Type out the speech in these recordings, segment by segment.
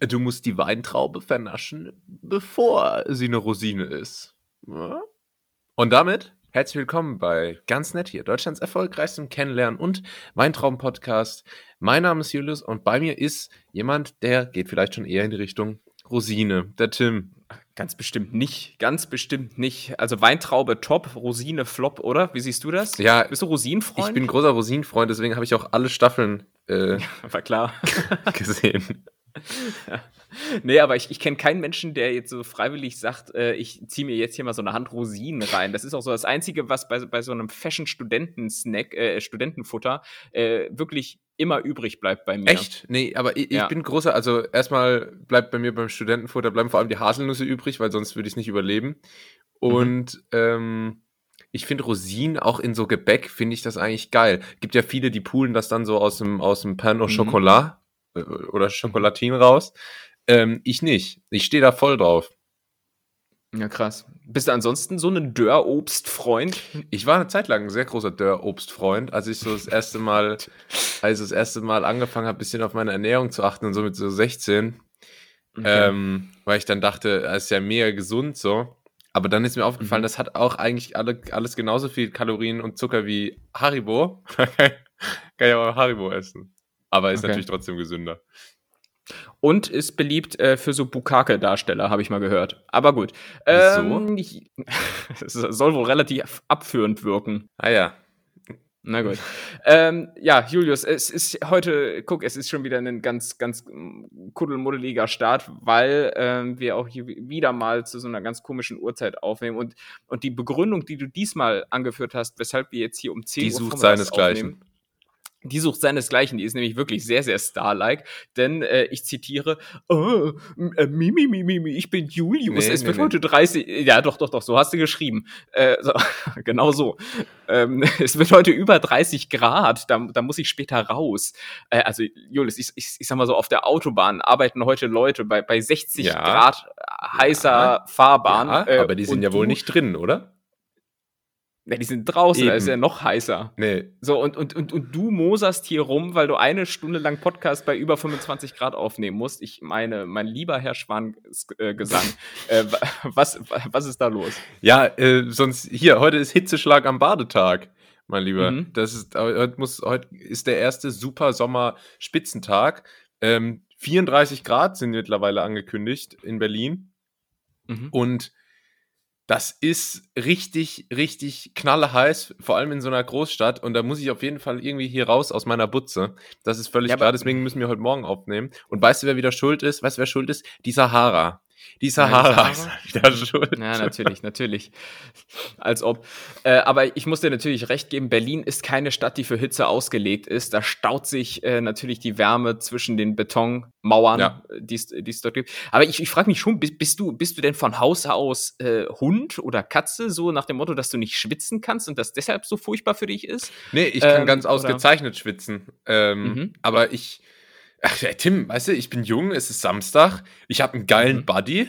Du musst die Weintraube vernaschen, bevor sie eine Rosine ist. Ja? Und damit herzlich willkommen bei Ganz Nett hier, Deutschlands erfolgreichstem Kennenlernen und Weintrauben-Podcast. Mein Name ist Julius und bei mir ist jemand, der geht vielleicht schon eher in die Richtung Rosine, der Tim. Ganz bestimmt nicht, ganz bestimmt nicht. Also Weintraube top, Rosine flop, oder? Wie siehst du das? Ja, Bist du Rosinenfreund? ich bin großer Rosinenfreund, deswegen habe ich auch alle Staffeln äh, War klar. gesehen. nee, aber ich, ich kenne keinen Menschen, der jetzt so freiwillig sagt, äh, ich ziehe mir jetzt hier mal so eine Hand Rosinen rein. Das ist auch so das Einzige, was bei, bei so einem Fashion-Studenten-Snack, äh, Studentenfutter, äh, wirklich immer übrig bleibt bei mir. Echt? Nee, aber ich, ich Ja. bin großer, also erstmal bleibt bei mir beim Studentenfutter, bleiben vor allem die Haselnüsse übrig, weil sonst würde ich es nicht überleben. Und ähm, ich finde Rosinen auch in so Gebäck, finde ich das eigentlich geil. Gibt ja viele, die poolen das dann so aus dem, aus dem Pain au Mhm. Chocolat äh, oder Chocolatin raus. Ähm, ich nicht. Ich stehe da voll drauf. Ja, krass. Bist du ansonsten so ein Dörrobstfreund? Ich war eine Zeit lang ein sehr großer Dörrobstfreund, als ich so das erste Mal, als ich das erste Mal angefangen habe, ein bisschen auf meine Ernährung zu achten und so mit so 16. Ähm, weil ich dann dachte, es ist ja mega gesund so. Aber dann ist mir aufgefallen, Mhm. das hat auch eigentlich alle, alles genauso viel Kalorien und Zucker wie Haribo. Kann ja auch Haribo essen. Aber ist Okay. natürlich trotzdem gesünder. Und ist beliebt äh, für so Bukake-Darsteller, habe ich mal gehört. Aber gut. Ähm, es soll wohl relativ abführend wirken. Ah ja. Na gut. ähm, ja, Julius, es ist heute, guck, es ist schon wieder ein ganz, ganz mm, kuddelmuddeliger Start, weil ähm, wir auch hier wieder mal zu so einer ganz komischen Uhrzeit aufnehmen. Und, und die Begründung, die du diesmal angeführt hast, weshalb wir jetzt hier um 10 Die Uhr sucht seinesgleichen. aufnehmen, die sucht seinesgleichen, die ist nämlich wirklich sehr, sehr star-like, denn äh, ich zitiere, oh, äh, Mimi, Mimi, Mimi, ich bin Julius, Nee, es nee, wird nee. heute 30, ja doch, doch, doch, so hast du geschrieben, äh, so, genau so, ähm, es wird heute über 30 Grad, da, da muss ich später raus. Äh, also Julius, ich, ich, ich sag mal so, auf der Autobahn arbeiten heute Leute bei, bei 60 Ja. Grad heißer Fahrbahn. ja äh, aber die sind ja wohl nicht drin, oder? Ja, die sind draußen, da ist ja noch heißer. Nee. So, und, und, und, und du moserst hier rum, weil du eine Stunde lang Podcast bei über 25 Grad aufnehmen musst. Ich meine, mein lieber Herr Schwan-Gesang, äh, wa- was, was ist da los? Ja, äh, sonst hier, heute ist Hitzeschlag am Badetag, mein Lieber. Mhm. Das ist, heute, muss, heute ist der erste super Sommer-Spitzentag. Ähm, 34 Grad sind mittlerweile angekündigt in Berlin. Mhm. Und das ist richtig, richtig knallheiß, vor allem in so einer Großstadt. Und da muss ich auf jeden Fall irgendwie hier raus aus meiner Butze. Das ist völlig Ja, klar, deswegen müssen wir heute Morgen aufnehmen. Und weißt du, wer wieder schuld ist? Weißt du, wer schuld ist? Die Sahara. Die die Sahara ist Sahara? wieder schuld. Ja, natürlich, natürlich. Als ob. Äh, aber ich muss dir natürlich recht geben, Berlin ist keine Stadt, die für Hitze ausgelegt ist. Da staut sich äh, natürlich die Wärme zwischen den Betonmauern, Ja. äh, die es die dort gibt. Aber ich, ich frage mich schon, bist, bist, du, bist du denn von Haus aus äh, Hund oder Katze, so nach dem Motto, dass du nicht schwitzen kannst und das deshalb so furchtbar für dich ist? Nee, ich kann Ähm, ganz oder- ausgezeichnet schwitzen. Ähm, Mhm. Aber ich. Ach, ja, Tim, weißt du, ich bin jung, es ist Samstag, ich habe einen geilen Mhm. Buddy.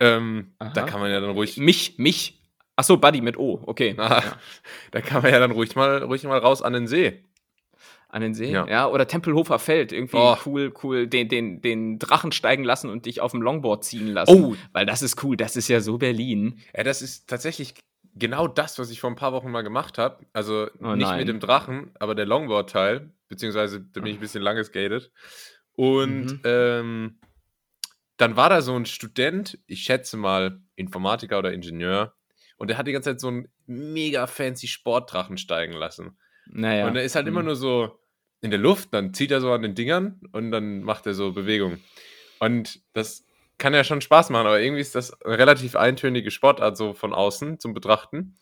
Ähm, da kann man ja dann ruhig. Mich, mich. Ach so, Buddy mit O, okay. Ah, Da kann man ja dann ruhig mal, ruhig mal raus an den See. An den See, Ja. ja. Oder Tempelhofer Feld, irgendwie Oh. cool, cool, den, den, den Drachen steigen lassen und dich auf dem Longboard ziehen lassen. Oh. Weil das ist cool, das ist ja so Berlin. Ja, das ist tatsächlich genau das, was ich vor ein paar Wochen mal gemacht habe. Also Oh nicht nein. mit dem Drachen, aber der Longboard-Teil, beziehungsweise da bin ich ein bisschen lang geskatet. Und Mhm. ähm, dann war da so ein Student, ich schätze mal Informatiker oder Ingenieur, und der hat die ganze Zeit so einen mega fancy Sportdrachen steigen lassen. Naja. Und er ist halt immer Mhm. nur so in der Luft, dann zieht er so an den Dingern und dann macht er so Bewegungen. Und das kann ja schon Spaß machen, aber irgendwie ist das eine relativ eintönige Sportart so von außen zum Betrachten.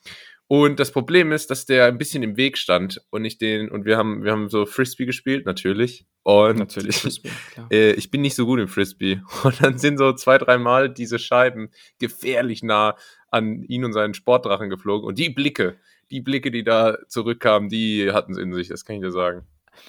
Und das Problem ist, dass der ein bisschen im Weg stand und ich den, und wir haben, wir haben so Frisbee gespielt, natürlich. Und Natürlich. Frisbee, äh, ich bin nicht so gut im Frisbee. Und dann sind so zwei, dreimal diese Scheiben gefährlich nah an ihn und seinen Sportdrachen geflogen. Und die Blicke, die Blicke, die da zurückkamen, die hatten es in sich, das kann ich dir sagen.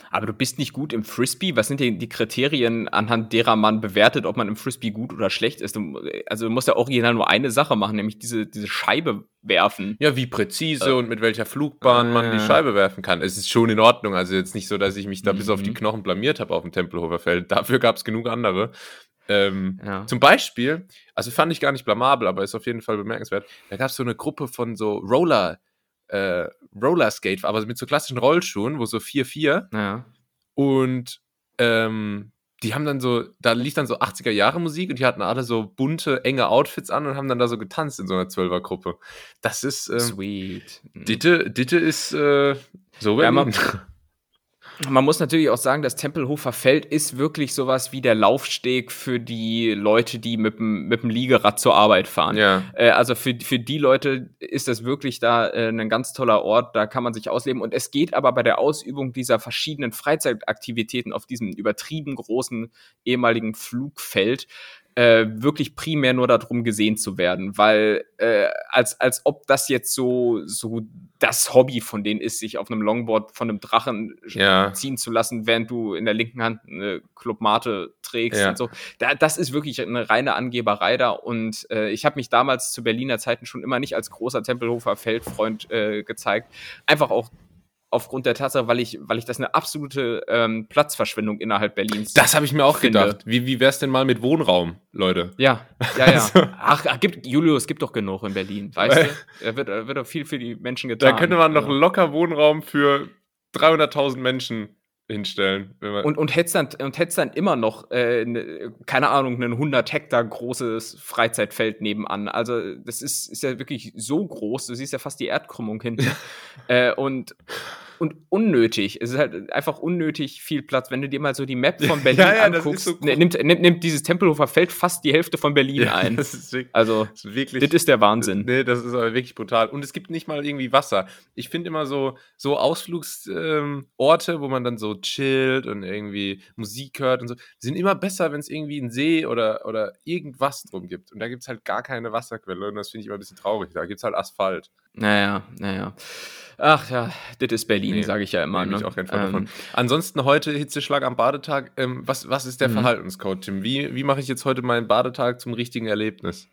Aber du bist nicht gut im Frisbee. Was sind denn die Kriterien, anhand derer man bewertet, ob man im Frisbee gut oder schlecht ist? Du, also du musst ja original nur eine Sache machen, nämlich diese, diese Scheibe werfen. Ja, wie präzise und mit welcher Flugbahn man die Äh. Scheibe werfen kann. Es ist schon in Ordnung. Also jetzt nicht so, dass ich mich da bis auf die Mhm. Knochen blamiert habe auf dem Tempelhofer Feld. Dafür gab es genug andere. Ähm, Ja. Zum Beispiel, also fand ich gar nicht blamabel, aber ist auf jeden Fall bemerkenswert. Da gab es so eine Gruppe von so Roller, äh, Rollerskate, aber mit so klassischen Rollschuhen, wo so 4-4 Ja. und ähm, die haben dann so, da lief dann so 80er Jahre Musik und die hatten alle so bunte, enge Outfits an und haben dann da so getanzt in so einer Zwölfergruppe. Das ist, ähm, Sweet. Mhm. Ditte, Ditte ist äh, so Ja, Berlin. Man muss natürlich auch sagen, das Tempelhofer Feld ist wirklich sowas wie der Laufsteg für die Leute, die mit dem, mit dem Liegerad zur Arbeit fahren. ja. Äh, also für, für die Leute ist das wirklich da äh, ein ganz toller Ort, da kann man sich ausleben. Und es geht aber bei der Ausübung dieser verschiedenen Freizeitaktivitäten auf diesem übertrieben großen ehemaligen Flugfeld äh, wirklich primär nur darum gesehen zu werden, weil äh, als, als ob das jetzt so, so das Hobby von denen ist, sich auf einem Longboard von einem Drachen Ja. ziehen zu lassen, während du in der linken Hand eine Clubmate trägst Ja. und so. Da, das ist wirklich eine reine Angeberei da. Und äh, ich habe mich damals zu Berliner Zeiten schon immer nicht als großer Tempelhofer Feldfreund äh, gezeigt. Einfach auch aufgrund der Tatsache, weil ich, weil ich das eine absolute ähm, Platzverschwendung innerhalb Berlins. Das habe ich mir auch Finde. gedacht. Wie, wie wär's denn mal mit Wohnraum, Leute? ja, ja, ja. Also- Ach, ach, gibt, Julius, gibt doch genug in Berlin, weißt du? Da wird, da wird doch viel für die Menschen Da getan. könnte man noch Also. locker Wohnraum für 300.000 Menschen hinstellen. Und, und hättest dann, und dann immer noch, äh, ne, keine Ahnung, ein 100 Hektar großes Freizeitfeld nebenan. Also, das ist, ist ja wirklich so groß, du siehst ja fast die Erdkrümmung hinten. äh, und, und unnötig. Es ist halt einfach unnötig viel Platz. Wenn du dir mal so die Map von Berlin Ja, ja, anguckst, so ne, nimmt, nimmt, nimmt dieses Tempelhofer Feld fast die Hälfte von Berlin ein. das ist wirklich, Also, das ist wirklich das ist der Wahnsinn. Nee, das ist aber wirklich brutal. Und es gibt nicht mal irgendwie Wasser. Ich finde immer so, so Ausflugsorte, ähm, wo man dann so chillt und irgendwie Musik hört und so, sind immer besser, wenn es irgendwie einen See oder, oder irgendwas drum gibt. Und da gibt es halt gar keine Wasserquelle. Und das finde ich immer ein bisschen traurig. Da gibt es halt Asphalt. Naja, naja. Ach ja, das ist Berlin, Nee, sage ich ja immer. Nee, bin ich ne? auch kein Fan Ähm, davon. Ansonsten heute Hitzeschlag am Badetag. Ähm, was, was ist der Mhm. Verhaltenscode, Tim? Wie, wie mache ich jetzt heute meinen Badetag zum richtigen Erlebnis?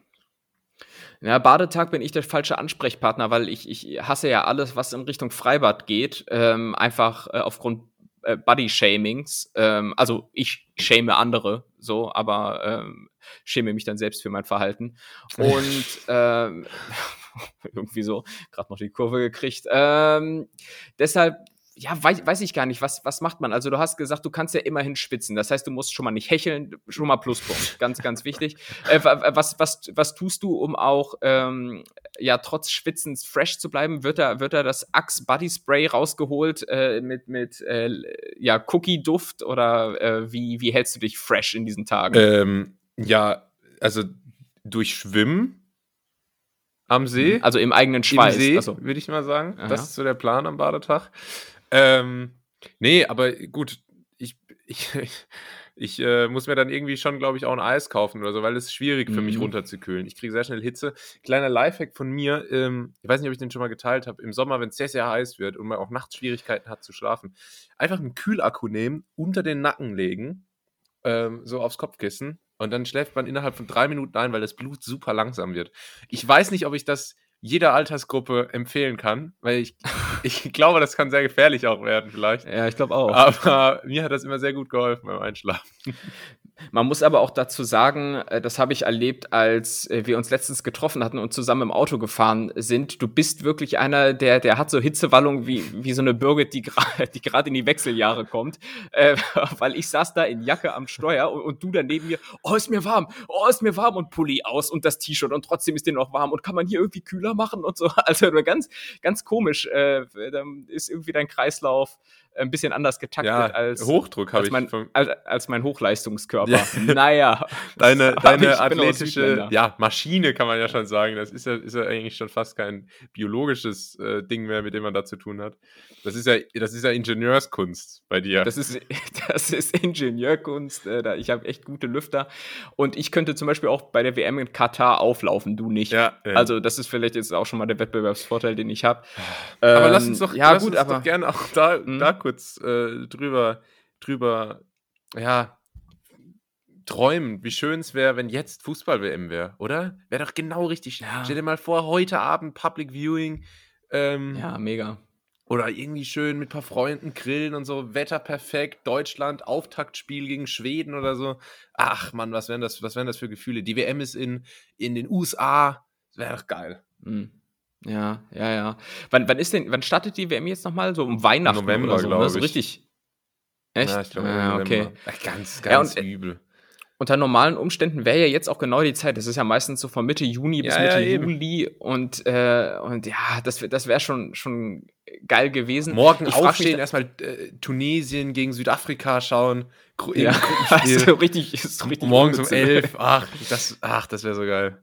Ja, Badetag bin ich der falsche Ansprechpartner, weil ich, ich hasse ja alles, was in Richtung Freibad geht, ähm, einfach äh, aufgrund äh, Body-Shamings. Ähm, also ich schäme andere so, aber ähm, schäme mich dann selbst für mein Verhalten. Und ähm, irgendwie so, gerade noch die Kurve gekriegt. Ähm, deshalb ja, weiß, weiß ich gar nicht, was, was macht man? Also du hast gesagt, du kannst ja immerhin schwitzen. Das heißt, du musst schon mal nicht hecheln, schon mal Pluspunkt. Ganz, ganz wichtig. Äh, wa- was, was, was tust du, um auch ähm, ja trotz Schwitzens fresh zu bleiben? Wird da, wird da das Axe Body Spray rausgeholt äh, mit, mit äh, ja, Cookie-Duft oder äh, wie, wie hältst du dich fresh in diesen Tagen? Ähm, ja, also durch Schwimmen am See. also im eigenen Schweiß. Im See, Also, würde ich mal sagen. Aha. Das ist so der Plan am Badetag. Ähm, nee, aber gut, ich, ich, ich äh, muss mir dann irgendwie schon, glaube ich, auch ein Eis kaufen oder so, weil es ist schwierig für mich Mhm. runterzukühlen. Ich kriege sehr schnell Hitze. Kleiner Lifehack von mir, ähm, ich weiß nicht, ob ich den schon mal geteilt habe, im Sommer, wenn es sehr, sehr heiß wird und man auch nachts Schwierigkeiten hat zu schlafen, einfach einen Kühlakku nehmen, unter den Nacken legen, ähm, so aufs Kopfkissen und dann schläft man innerhalb von drei Minuten ein, weil das Blut super langsam wird. Ich weiß nicht, ob ich das jeder Altersgruppe empfehlen kann, weil ich, ich glaube, das kann sehr gefährlich auch werden vielleicht. ja, ich glaube auch. Aber mir hat das immer sehr gut geholfen beim Einschlafen. Man muss aber auch dazu sagen, äh, das habe ich erlebt, als äh, wir uns letztens getroffen hatten und zusammen im Auto gefahren sind. Du bist wirklich einer, der, der hat so Hitzewallung wie, wie so eine Birgit, die gerade die gerade in die Wechseljahre kommt. Äh, weil ich saß da in Jacke am Steuer und, und du dann neben mir, oh, ist mir warm, oh, ist mir warm und Pulli aus und das T-Shirt und trotzdem ist dir noch warm und kann man hier irgendwie kühler machen und so. Also ganz, ganz komisch. Äh, ist irgendwie dein Kreislauf ein bisschen anders getaktet Ja, als, Hochdruck habe ich. mein, als, als mein Hochleistungskörper. Ja. Naja. deine deine ich athletische ja, Maschine kann man ja schon sagen. Das ist ja, ist ja eigentlich schon fast kein biologisches äh, Ding mehr, mit dem man da zu tun hat. Das ist ja, das ist ja Ingenieurskunst bei dir. Das ist, das ist Ingenieurkunst. Äh, da- ich habe echt gute Lüfter. Und ich könnte zum Beispiel auch bei der WM in Katar auflaufen, du nicht. ja, ja. Also, das ist vielleicht jetzt auch schon mal der Wettbewerbsvorteil, den ich habe. Aber lass uns doch, ja, lass gut, uns aber doch gerne auch da, Mhm. da kurz äh, drüber, drüber, ja, träumen, wie schön es wäre, wenn jetzt Fußball-WM wäre, oder? Wäre doch genau richtig. Ja. Stell dir mal vor, heute Abend Public Viewing. Ähm, ja, mega. Oder irgendwie schön mit ein paar Freunden grillen und so, Wetter perfekt, Deutschland, Auftaktspiel gegen Schweden oder so. Ach Mann, was wären das, was wären das für Gefühle? Die WM ist in, in den USA. Wäre doch geil. Mhm. Ja, ja, ja. Wann, wann ist denn, wann startet die WM jetzt nochmal? So um Weihnachten November, oder so, ne? glaube So ich. richtig. Echt? Ja, ich glaube, ah, okay. Ach, ganz, Ja, ganz und, äh, übel. Unter normalen Umständen wäre ja jetzt auch genau die Zeit. Das ist ja meistens so von Mitte Juni bis Ja, Mitte ja. Juli. Und, äh, und ja, das, das wäre schon, schon geil gewesen. Morgen ich aufstehen, erstmal äh, Tunesien gegen Südafrika schauen. Gru Ja, also richtig, ist richtig Morgens um. 11. Ach, das, ach, das wäre so geil.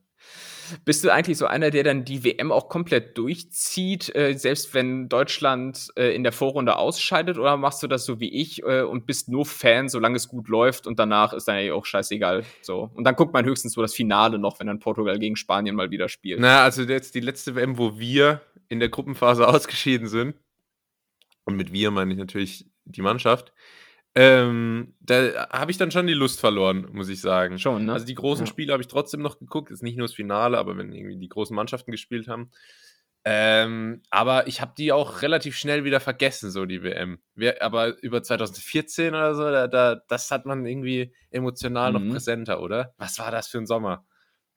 Bist du eigentlich so einer, der dann die WM auch komplett durchzieht, äh, selbst wenn Deutschland äh, in der Vorrunde ausscheidet? Oder machst du das so wie ich äh, und bist nur Fan, solange es gut läuft und danach ist dann ja auch scheißegal. So. Und dann guckt man höchstens so das Finale noch, wenn dann Portugal gegen Spanien mal wieder spielt. Na, also jetzt die letzte WM, wo wir in der Gruppenphase ausgeschieden sind. Und mit wir meine ich natürlich die Mannschaft. Ähm, da habe ich dann schon die Lust verloren, muss ich sagen. Schon, ne? Also die großen Ja. Spiele habe ich trotzdem noch geguckt. Ist nicht nur das Finale, aber wenn irgendwie die großen Mannschaften gespielt haben. Ähm, aber ich habe die auch relativ schnell wieder vergessen, so die WM. Wir, aber über 2014 oder so, da, da, das hat man irgendwie emotional Mhm. noch präsenter, oder? Was war das für ein Sommer?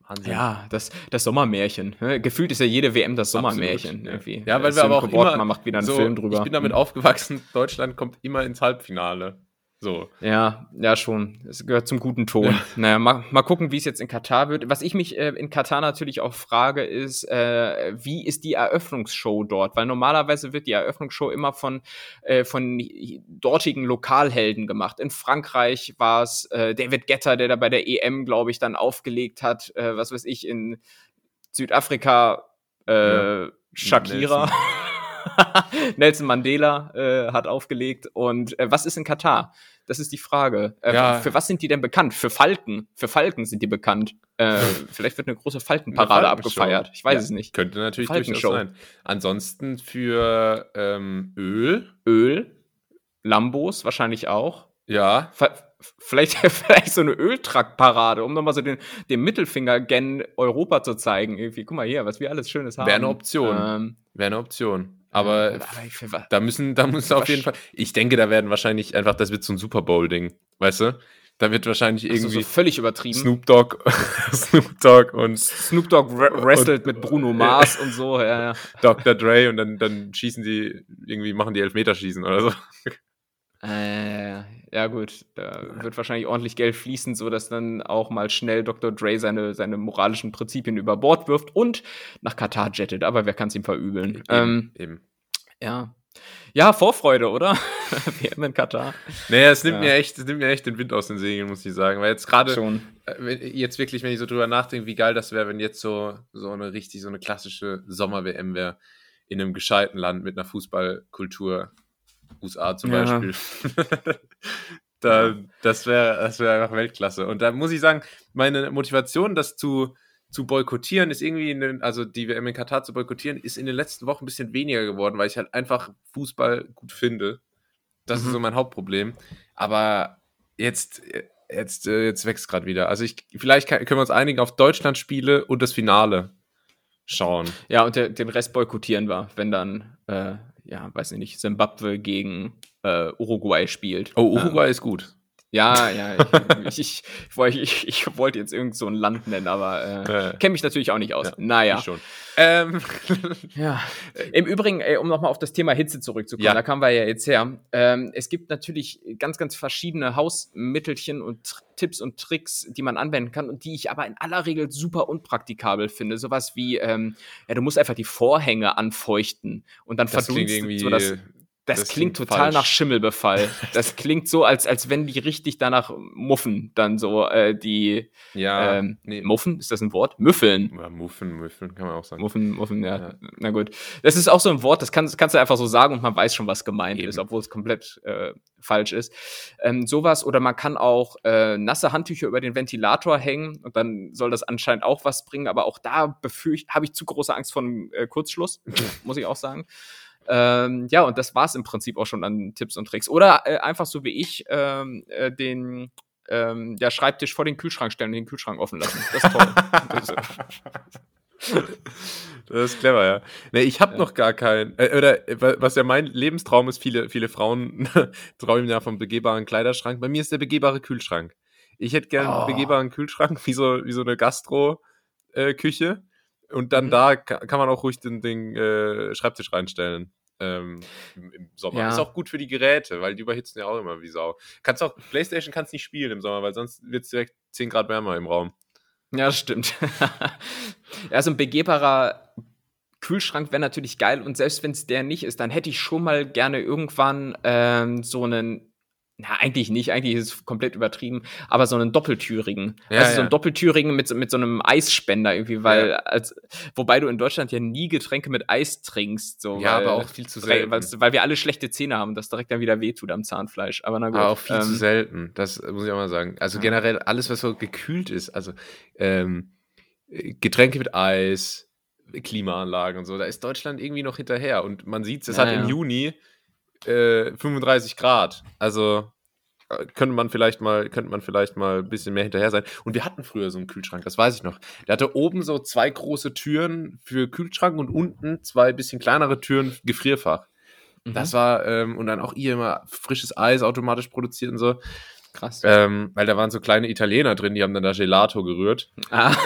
Wahnsinn. Ja, das, das Sommermärchen. ne? Gefühlt ist ja jede WM das Sommermärchen. Absolut. Irgendwie. Ja, weil Ist wir aber auch Report, immer man macht wieder einen so, Film drüber. Ich bin damit Mhm. aufgewachsen, Deutschland kommt immer ins Halbfinale. So. Ja, ja, schon. Es gehört zum guten Ton. Naja, mal, mal gucken, wie es jetzt in Katar wird. Was ich mich äh, in Katar natürlich auch frage, ist, äh, wie ist die Eröffnungsshow dort? Weil normalerweise wird die Eröffnungsshow immer von, äh, von dortigen Lokalhelden gemacht. In Frankreich war es äh, David Getter, der da bei der EM, glaube ich, dann aufgelegt hat. Äh, was weiß ich, in Südafrika äh, Ja. Shakira. Nelson Mandela äh, hat aufgelegt. Und äh, was ist in Katar? Das ist die Frage. Äh, Ja. Für was sind die denn bekannt? Für Falken. Für Falken sind die bekannt. Äh, vielleicht wird eine große Falkenparade Eine abgefeiert. Ich weiß Ja, es nicht. Könnte natürlich durchaus sein. Ansonsten für ähm, Öl, Öl, Lambos wahrscheinlich auch. ja. Ver- Vielleicht, vielleicht so eine Öltrackparade, um nochmal so den, den Mittelfinger gen Europa zu zeigen. Irgendwie, guck mal hier, was wir alles Schönes haben. Wäre eine Option. Ähm, Wäre eine Option. Aber wa- da müssen, da muss auf jeden Fall. Ich denke, da werden wahrscheinlich einfach, das wird so ein Super Bowl-Ding. Weißt du? Da wird wahrscheinlich also irgendwie so völlig übertrieben. Snoop Dogg, Snoop Dogg und Snoop Dogg wre- wrestelt mit Bruno Mars und so, ja, ja. Dr. Dre und dann, dann schießen die, irgendwie machen die Elfmeterschießen oder so. Äh, ja, gut, da wird wahrscheinlich ordentlich Geld fließen, sodass dann auch mal schnell Dr. Dre seine, seine moralischen Prinzipien über Bord wirft und nach Katar jettet. Aber wer kann es ihm verübeln? Ähm, eben, eben. ja. Ja, Vorfreude, oder? WM in Katar. Naja, es nimmt, Ja. mir echt, es nimmt mir echt den Wind aus den Segeln, muss ich sagen. Weil jetzt gerade, Schon. äh, jetzt wirklich, wenn ich so drüber nachdenke, wie geil das wäre, wenn jetzt so, so eine richtig, so eine klassische Sommer-WM wäre, in einem gescheiten Land mit einer Fußballkultur, USA zum Ja. Beispiel. da, das wäre das wär einfach Weltklasse. Und da muss ich sagen, meine Motivation, das zu, zu boykottieren, ist irgendwie, in den, also die WM in Katar zu boykottieren, ist in den letzten Wochen ein bisschen weniger geworden, weil ich halt einfach Fußball gut finde. Das Mhm. ist so mein Hauptproblem. Aber jetzt, jetzt, äh, jetzt wächst gerade wieder. Also ich, vielleicht kann, können wir uns einigen auf Deutschland-Spiele und das Finale schauen. Ja, und der, den Rest boykottieren wir, wenn dann, äh, ja, weiß ich nicht, Zimbabwe gegen äh, Uruguay spielt. Oh, Uruguay ist gut. Ja, ja, ich, ich, ich, wollte- ich, wollte jetzt irgend so ein Land nennen, aber äh, Äh, kenne mich natürlich auch nicht aus. Ja, naja. schon. Ähm, Ja. Im Übrigen, ey, um nochmal auf das Thema Hitze zurückzukommen, Ja. da kamen wir ja jetzt her. Ähm, es gibt natürlich ganz, ganz verschiedene Hausmittelchen und Tipps und Tricks, die man anwenden kann und die ich aber in aller Regel super unpraktikabel finde. Sowas wie, ähm, ja, du musst einfach die Vorhänge anfeuchten und dann irgendwie. so das, das, das klingt klingt total falsch. nach Schimmelbefall. Das klingt so, als, als wenn die richtig danach muffen, dann so äh, die ja, ähm, nee. Muffen, ist das ein Wort? Müffeln. Ja, Muffen, Muffen, kann man auch sagen. Muffen, Muffen, ja. Ja. Na gut. Das ist auch so ein Wort, das, kann, das kannst du einfach so sagen und man weiß schon, was gemeint Eben. ist, obwohl es komplett äh, falsch ist. Ähm, sowas, oder man kann auch äh, nasse Handtücher über den Ventilator hängen und dann soll das anscheinend auch was bringen, aber auch da befürchte, habe ich zu große Angst vor einem äh, Kurzschluss, muss ich auch sagen. Ähm, ja, und das war es im Prinzip auch schon an Tipps und Tricks. Oder äh, einfach so wie ich ähm, äh, den ähm, ja, Schreibtisch vor den Kühlschrank stellen und den Kühlschrank offen lassen. Das ist toll. Das ist- clever, ja. Nee, ich habe ja. noch gar keinen. Äh, oder äh, was ja mein Lebenstraum ist, viele, viele Frauen träumen ja vom begehbaren Kleiderschrank. Bei mir ist der begehbare Kühlschrank. Ich hätte gerne oh. einen begehbaren Kühlschrank, wie so, wie so eine Gastro-Küche. Und dann mhm. da kann man auch ruhig den, den äh, Schreibtisch reinstellen. Ähm, im, Sommer. Ja. Ist auch gut für die Geräte, weil die überhitzen ja auch immer wie Sau. Kannst auch, PlayStation kannst nicht spielen im Sommer, weil sonst wird es direkt 10 Grad wärmer im Raum. Ja, das stimmt. ja, so ein begehbarer Kühlschrank wäre natürlich geil und selbst wenn es der nicht ist, dann hätte ich schon mal gerne irgendwann ähm, so einen na, eigentlich nicht, eigentlich ist es komplett übertrieben, aber so einen doppeltürigen. Ja, also so einen doppeltürigen mit, mit so einem Eisspender irgendwie, weil, ja. als, wobei du in Deutschland ja nie Getränke mit Eis trinkst. So, ja, weil, aber auch viel zu selten. Weil, weil wir alle schlechte Zähne haben, das direkt dann wieder wehtut am Zahnfleisch. Aber na gut. Aber auch viel ähm, zu selten, das muss ich auch mal sagen. Also generell alles, was so gekühlt ist, also ähm, Getränke mit Eis, Klimaanlagen und so, da ist Deutschland irgendwie noch hinterher. Und man sieht es, es hat im Juni 35 äh, Grad. Also äh, könnte man vielleicht mal, könnte man vielleicht mal ein bisschen mehr hinterher sein. Und wir hatten früher so einen Kühlschrank, das weiß ich noch. Der hatte oben so zwei große Türen für Kühlschrank und unten zwei bisschen kleinere Türen Gefrierfach. Mhm. Das war, ähm, und dann auch ihr immer frisches Eis automatisch produziert und so. Krass. Ähm, weil da waren so kleine Italiener drin, die haben dann da Gelato gerührt. Ah.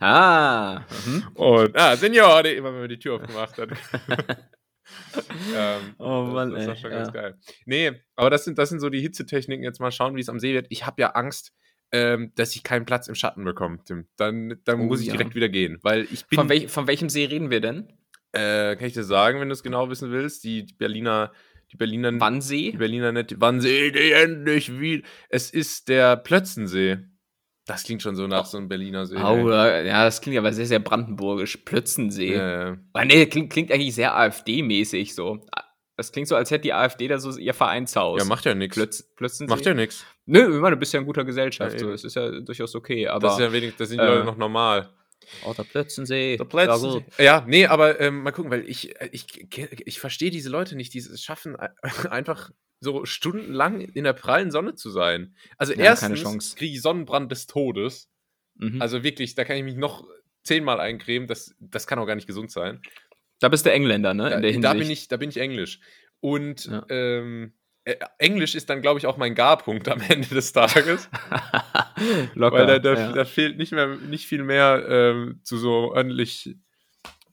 ah. Mhm. Und, ah, Signore, immer wenn man die Tür aufgemacht hat. ähm, oh Mann, das, das war schon ey, ganz ja. geil. Nee, aber das sind, das sind so die Hitzetechniken. Jetzt mal schauen, wie es am See wird. Ich habe ja Angst, ähm, dass ich keinen Platz im Schatten bekomme, Tim. Dann, dann oh, muss ich ja. direkt wieder gehen, weil ich bin. Von, welch, von welchem See reden wir denn? Äh, kann ich dir sagen, wenn du es genau wissen willst? Die, die Berliner die Berliner. Wannsee? Die Berliner nicht. Wannsee, die endlich wie. Es ist der Plötzensee. Das klingt schon so nach so einem Berliner See. Oh, ja, das klingt aber sehr, sehr brandenburgisch. Plötzensee. Ja, ja. Aber nee, klingt, klingt eigentlich sehr AfD-mäßig so. Das klingt so, als hätte die AfD da so ihr Vereinshaus. Ja, macht ja nichts. Plötz, Plötzensee. Macht ja nichts. Nö, ich meine, du bist ja in guter Gesellschaft. Ja, so. Das ist ja durchaus okay. Aber, das ist ja wenig, das sind die äh, Leute noch normal. Oh, der Plötzensee. Der Plötzensee. Ja, ja, nee, aber ähm, mal gucken, weil ich, ich, ich, ich verstehe diese Leute nicht, die es schaffen, einfach so stundenlang in der prallen Sonne zu sein. Also ja, erstens kriege ich Sonnenbrand des Todes. Mhm. Also wirklich, da kann ich mich noch zehnmal eincremen. Das, das kann auch gar nicht gesund sein. Da bist du Engländer, ne? In der da, bin ich, da bin ich Englisch. Und ja. ähm, äh, Englisch ist dann, glaube ich, auch mein Garpunkt am Ende des Tages. Locker, Weil da, da, ja. da, fehlt nicht, mehr, nicht viel mehr ähm, zu so ordentlich,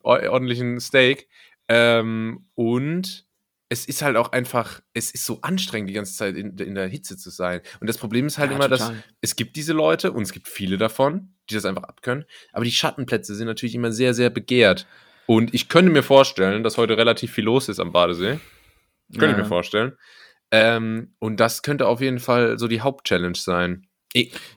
ordentlichen Steak. Ähm, und es ist halt auch einfach, es ist so anstrengend, die ganze Zeit in, in der Hitze zu sein. Und das Problem ist halt ja, immer, total. dass es gibt diese Leute und es gibt viele davon, die das einfach abkönnen. Aber die Schattenplätze sind natürlich immer sehr, sehr begehrt. Und ich könnte mir vorstellen, dass heute relativ viel los ist am Badesee. Könnte ja. ich mir vorstellen. Ähm, und das könnte auf jeden Fall so die Hauptchallenge sein.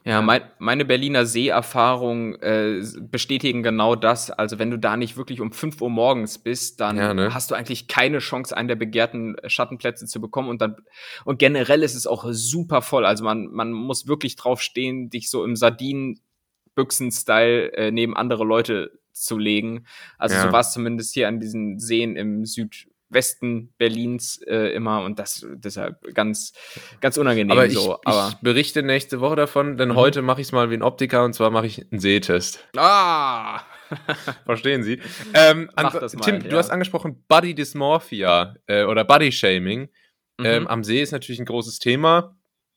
Ja, mein, meine Berliner Seeerfahrung äh, bestätigen genau das. Also wenn du da nicht wirklich um 5 Uhr morgens bist, dann ja, ne? hast du eigentlich keine Chance, einen der begehrten Schattenplätze zu bekommen. Und dann und generell ist es auch super voll. Also man, man muss wirklich drauf stehen, dich so im Sardinenbüchsen-Style äh, neben andere Leute zu legen. Also ja. so war es zumindest hier an diesen Seen im Süd Westen Berlins äh, immer und das deshalb ganz, ganz unangenehm aber ich, so. Aber ich berichte nächste Woche davon, denn mhm. heute mache ich es mal wie ein Optiker und zwar mache ich einen Sehtest. Ah! Verstehen Sie? Ähm, Mach das mal, Tim, ja. du hast angesprochen Body Dysmorphia äh, oder Body Shaming. Mhm. Ähm, am See ist natürlich ein großes Thema.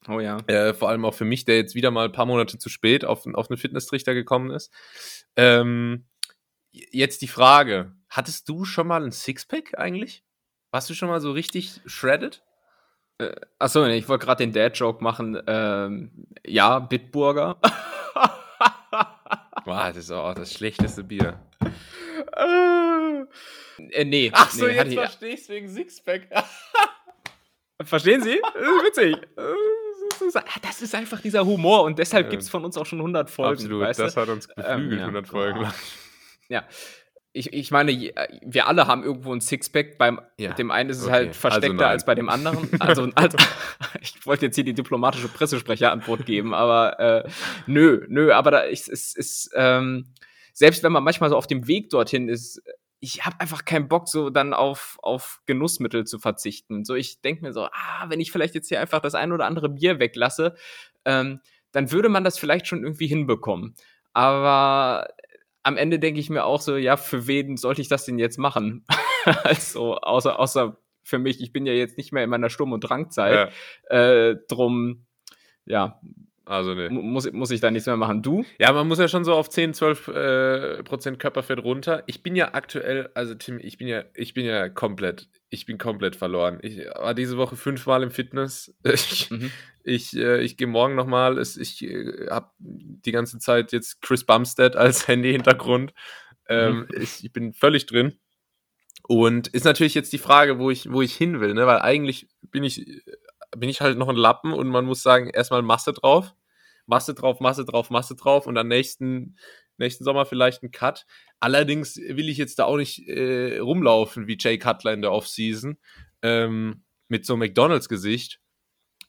Oh ja. Äh, vor allem auch für mich, der jetzt wieder mal ein paar Monate zu spät auf, auf einen Fitnesstrichter gekommen ist. Ähm, jetzt die Frage: Hattest du schon mal ein Sixpack eigentlich? Warst du schon mal so richtig shredded? Äh, achso, ich wollte gerade den Dad-Joke machen. Ähm, ja, Bitburger. Boah, das ist auch das schlechteste Bier. Äh, nee. Ach so, nee, jetzt verstehe ich wegen Sixpack. Verstehen Sie? Das ist witzig. Das ist einfach dieser Humor und deshalb gibt es von uns auch schon 100 Folgen. Absolut, weißt du? das hat uns beflügelt, ähm, ja. 100 Folgen. Ja, ich, ich meine, wir alle haben irgendwo ein Sixpack. Beim ja. dem einen ist es okay. halt also versteckter also als bei dem anderen. Also, also ich wollte jetzt hier die diplomatische Pressesprecherantwort geben, aber äh, nö, nö, aber da ist, ist, ist ähm, selbst wenn man manchmal so auf dem Weg dorthin ist, ich habe einfach keinen Bock, so dann auf, auf Genussmittel zu verzichten. So, ich denke mir so, ah, wenn ich vielleicht jetzt hier einfach das ein oder andere Bier weglasse, ähm, dann würde man das vielleicht schon irgendwie hinbekommen. Aber am Ende denke ich mir auch so, ja, für wen sollte ich das denn jetzt machen? also, außer, außer für mich, ich bin ja jetzt nicht mehr in meiner Sturm- und Drangzeit. Ja. Äh, drum, ja, also nee. muss, muss ich da nichts mehr machen. Du? Ja, man muss ja schon so auf 10, 12 äh, Prozent Körperfett runter. Ich bin ja aktuell, also Tim, ich bin ja, ich bin ja komplett, ich bin komplett verloren. Ich war diese Woche fünfmal im Fitness. Ich, mhm. ich, äh, ich gehe morgen nochmal. Ich äh, habe die ganze Zeit jetzt Chris Bumstead als Handy-Hintergrund. Ähm, mhm. ich, ich bin völlig drin. Und ist natürlich jetzt die Frage, wo ich, wo ich hin will, ne? Weil eigentlich bin ich bin ich halt noch ein Lappen und man muss sagen, erstmal Masse drauf. Masse drauf, Masse drauf, Masse drauf und dann nächsten, nächsten Sommer vielleicht ein Cut. Allerdings will ich jetzt da auch nicht äh, rumlaufen wie Jay Cutler in der Offseason ähm, mit so einem McDonalds-Gesicht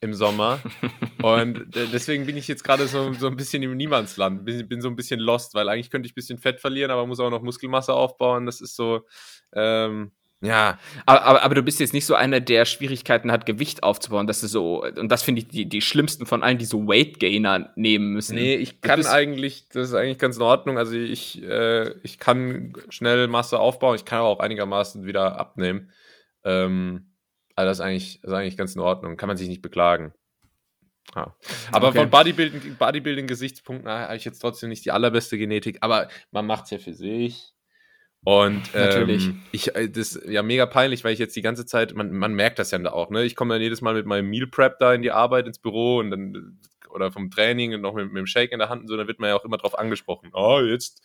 im Sommer. und deswegen bin ich jetzt gerade so, so ein bisschen im Niemandsland, bin, bin so ein bisschen lost, weil eigentlich könnte ich ein bisschen Fett verlieren, aber muss auch noch Muskelmasse aufbauen. Das ist so, ähm, ja. Aber, aber, aber, du bist jetzt nicht so einer, der Schwierigkeiten hat, Gewicht aufzubauen. Das ist so, und das finde ich die, die schlimmsten von allen, die so Weight Gainer nehmen müssen. Nee, ich kann eigentlich, das ist eigentlich ganz in Ordnung. Also ich, äh, ich kann schnell Masse aufbauen, ich kann aber auch einigermaßen wieder abnehmen. Ähm, also das ist eigentlich, das ist eigentlich ganz in Ordnung. Kann man sich nicht beklagen. Ja. Aber okay. von Bodybuilding, Bodybuilding-Gesichtspunkten habe ich jetzt trotzdem nicht die allerbeste Genetik, aber man macht es ja für sich. Und ähm, ich, äh, das ist ja mega peinlich, weil ich jetzt die ganze Zeit, man, man merkt das ja auch, ne? Ich komme dann jedes Mal mit meinem Meal Prep da in die Arbeit, ins Büro und dann, oder vom Training und noch mit, mit dem Shake in der Hand und so, dann wird man ja auch immer drauf angesprochen. Oh, jetzt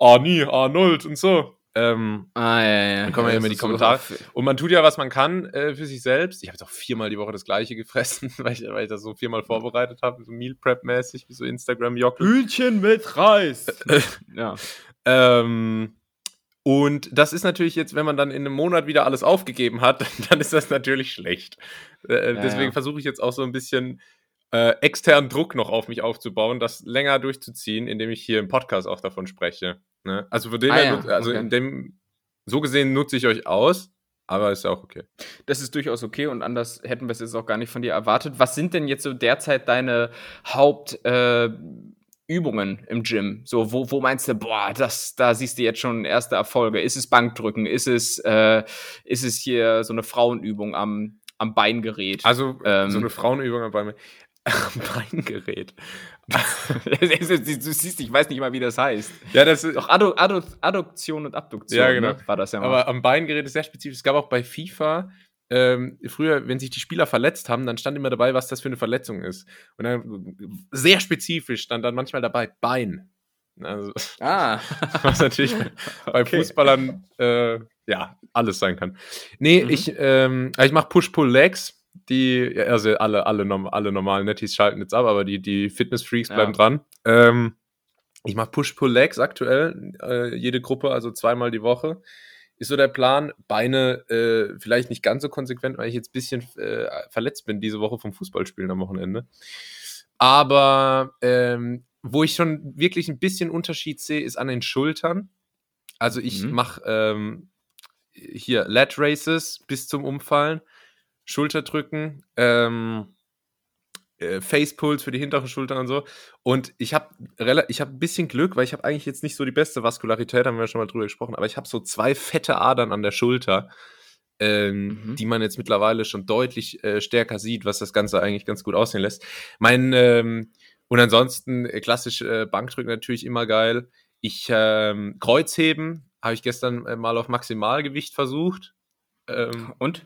A9, A0 und so. Ähm, ah, ja, ja. Dann kommen ja, ja immer die Kommentare. So und man tut ja, was man kann äh, für sich selbst. Ich habe jetzt auch viermal die Woche das gleiche gefressen, weil ich, weil ich das so viermal vorbereitet habe, so Meal Prep-mäßig, wie so Instagram-Jockel. Hühnchen mit Reis. ja. Ähm, und das ist natürlich jetzt, wenn man dann in einem Monat wieder alles aufgegeben hat, dann ist das natürlich schlecht. Äh, ja, deswegen ja. versuche ich jetzt auch so ein bisschen äh, externen Druck noch auf mich aufzubauen, das länger durchzuziehen, indem ich hier im Podcast auch davon spreche. Ne? Also, ah, ja. also okay. in dem, so gesehen nutze ich euch aus, aber ist auch okay. Das ist durchaus okay und anders hätten wir es jetzt auch gar nicht von dir erwartet. Was sind denn jetzt so derzeit deine Haupt- äh, Übungen im Gym? So, wo, wo meinst du, boah, das, da siehst du jetzt schon erste Erfolge? Ist es Bankdrücken? Ist es, äh, ist es hier so eine Frauenübung am, am Beingerät? Also, ähm, so eine Frauenübung am Bein, Beingerät. du siehst, ich weiß nicht mal, wie das heißt. Ja, das ist. Doch Addu Addu Adduktion und Abduktion. Ja, genau. Ne? War das ja mal. Aber am Beingerät ist sehr spezifisch. Es gab auch bei FIFA ähm, früher, wenn sich die Spieler verletzt haben, dann stand immer dabei, was das für eine Verletzung ist. Und dann sehr spezifisch stand dann manchmal dabei Bein. Also, ah. was natürlich bei okay. Fußballern äh, ja alles sein kann. Nee, mhm. ich, ähm, also ich mache Push-Pull-Legs. Die, also alle, alle, alle normalen Netties schalten jetzt ab, aber die, die Fitness-Freaks bleiben ja. dran. Ähm, ich mache Push-Pull-Legs aktuell, äh, jede Gruppe, also zweimal die Woche ist so der Plan. Beine äh, vielleicht nicht ganz so konsequent, weil ich jetzt ein bisschen äh, verletzt bin diese Woche vom Fußballspielen am Wochenende. Aber ähm, wo ich schon wirklich ein bisschen Unterschied sehe, ist an den Schultern. Also ich mhm. mache ähm, hier Lat Races bis zum Umfallen, Schulterdrücken, ähm, äh, Facepulse für die hintere Schulter und so. Und ich habe ich hab ein bisschen Glück, weil ich habe eigentlich jetzt nicht so die beste Vaskularität, haben wir ja schon mal drüber gesprochen, aber ich habe so zwei fette Adern an der Schulter, ähm, mhm. die man jetzt mittlerweile schon deutlich äh, stärker sieht, was das Ganze eigentlich ganz gut aussehen lässt. Mein, ähm, und ansonsten äh, klassisch äh, Bankdrücken natürlich immer geil. Ich ähm, Kreuzheben habe ich gestern äh, mal auf Maximalgewicht versucht. Ähm, und?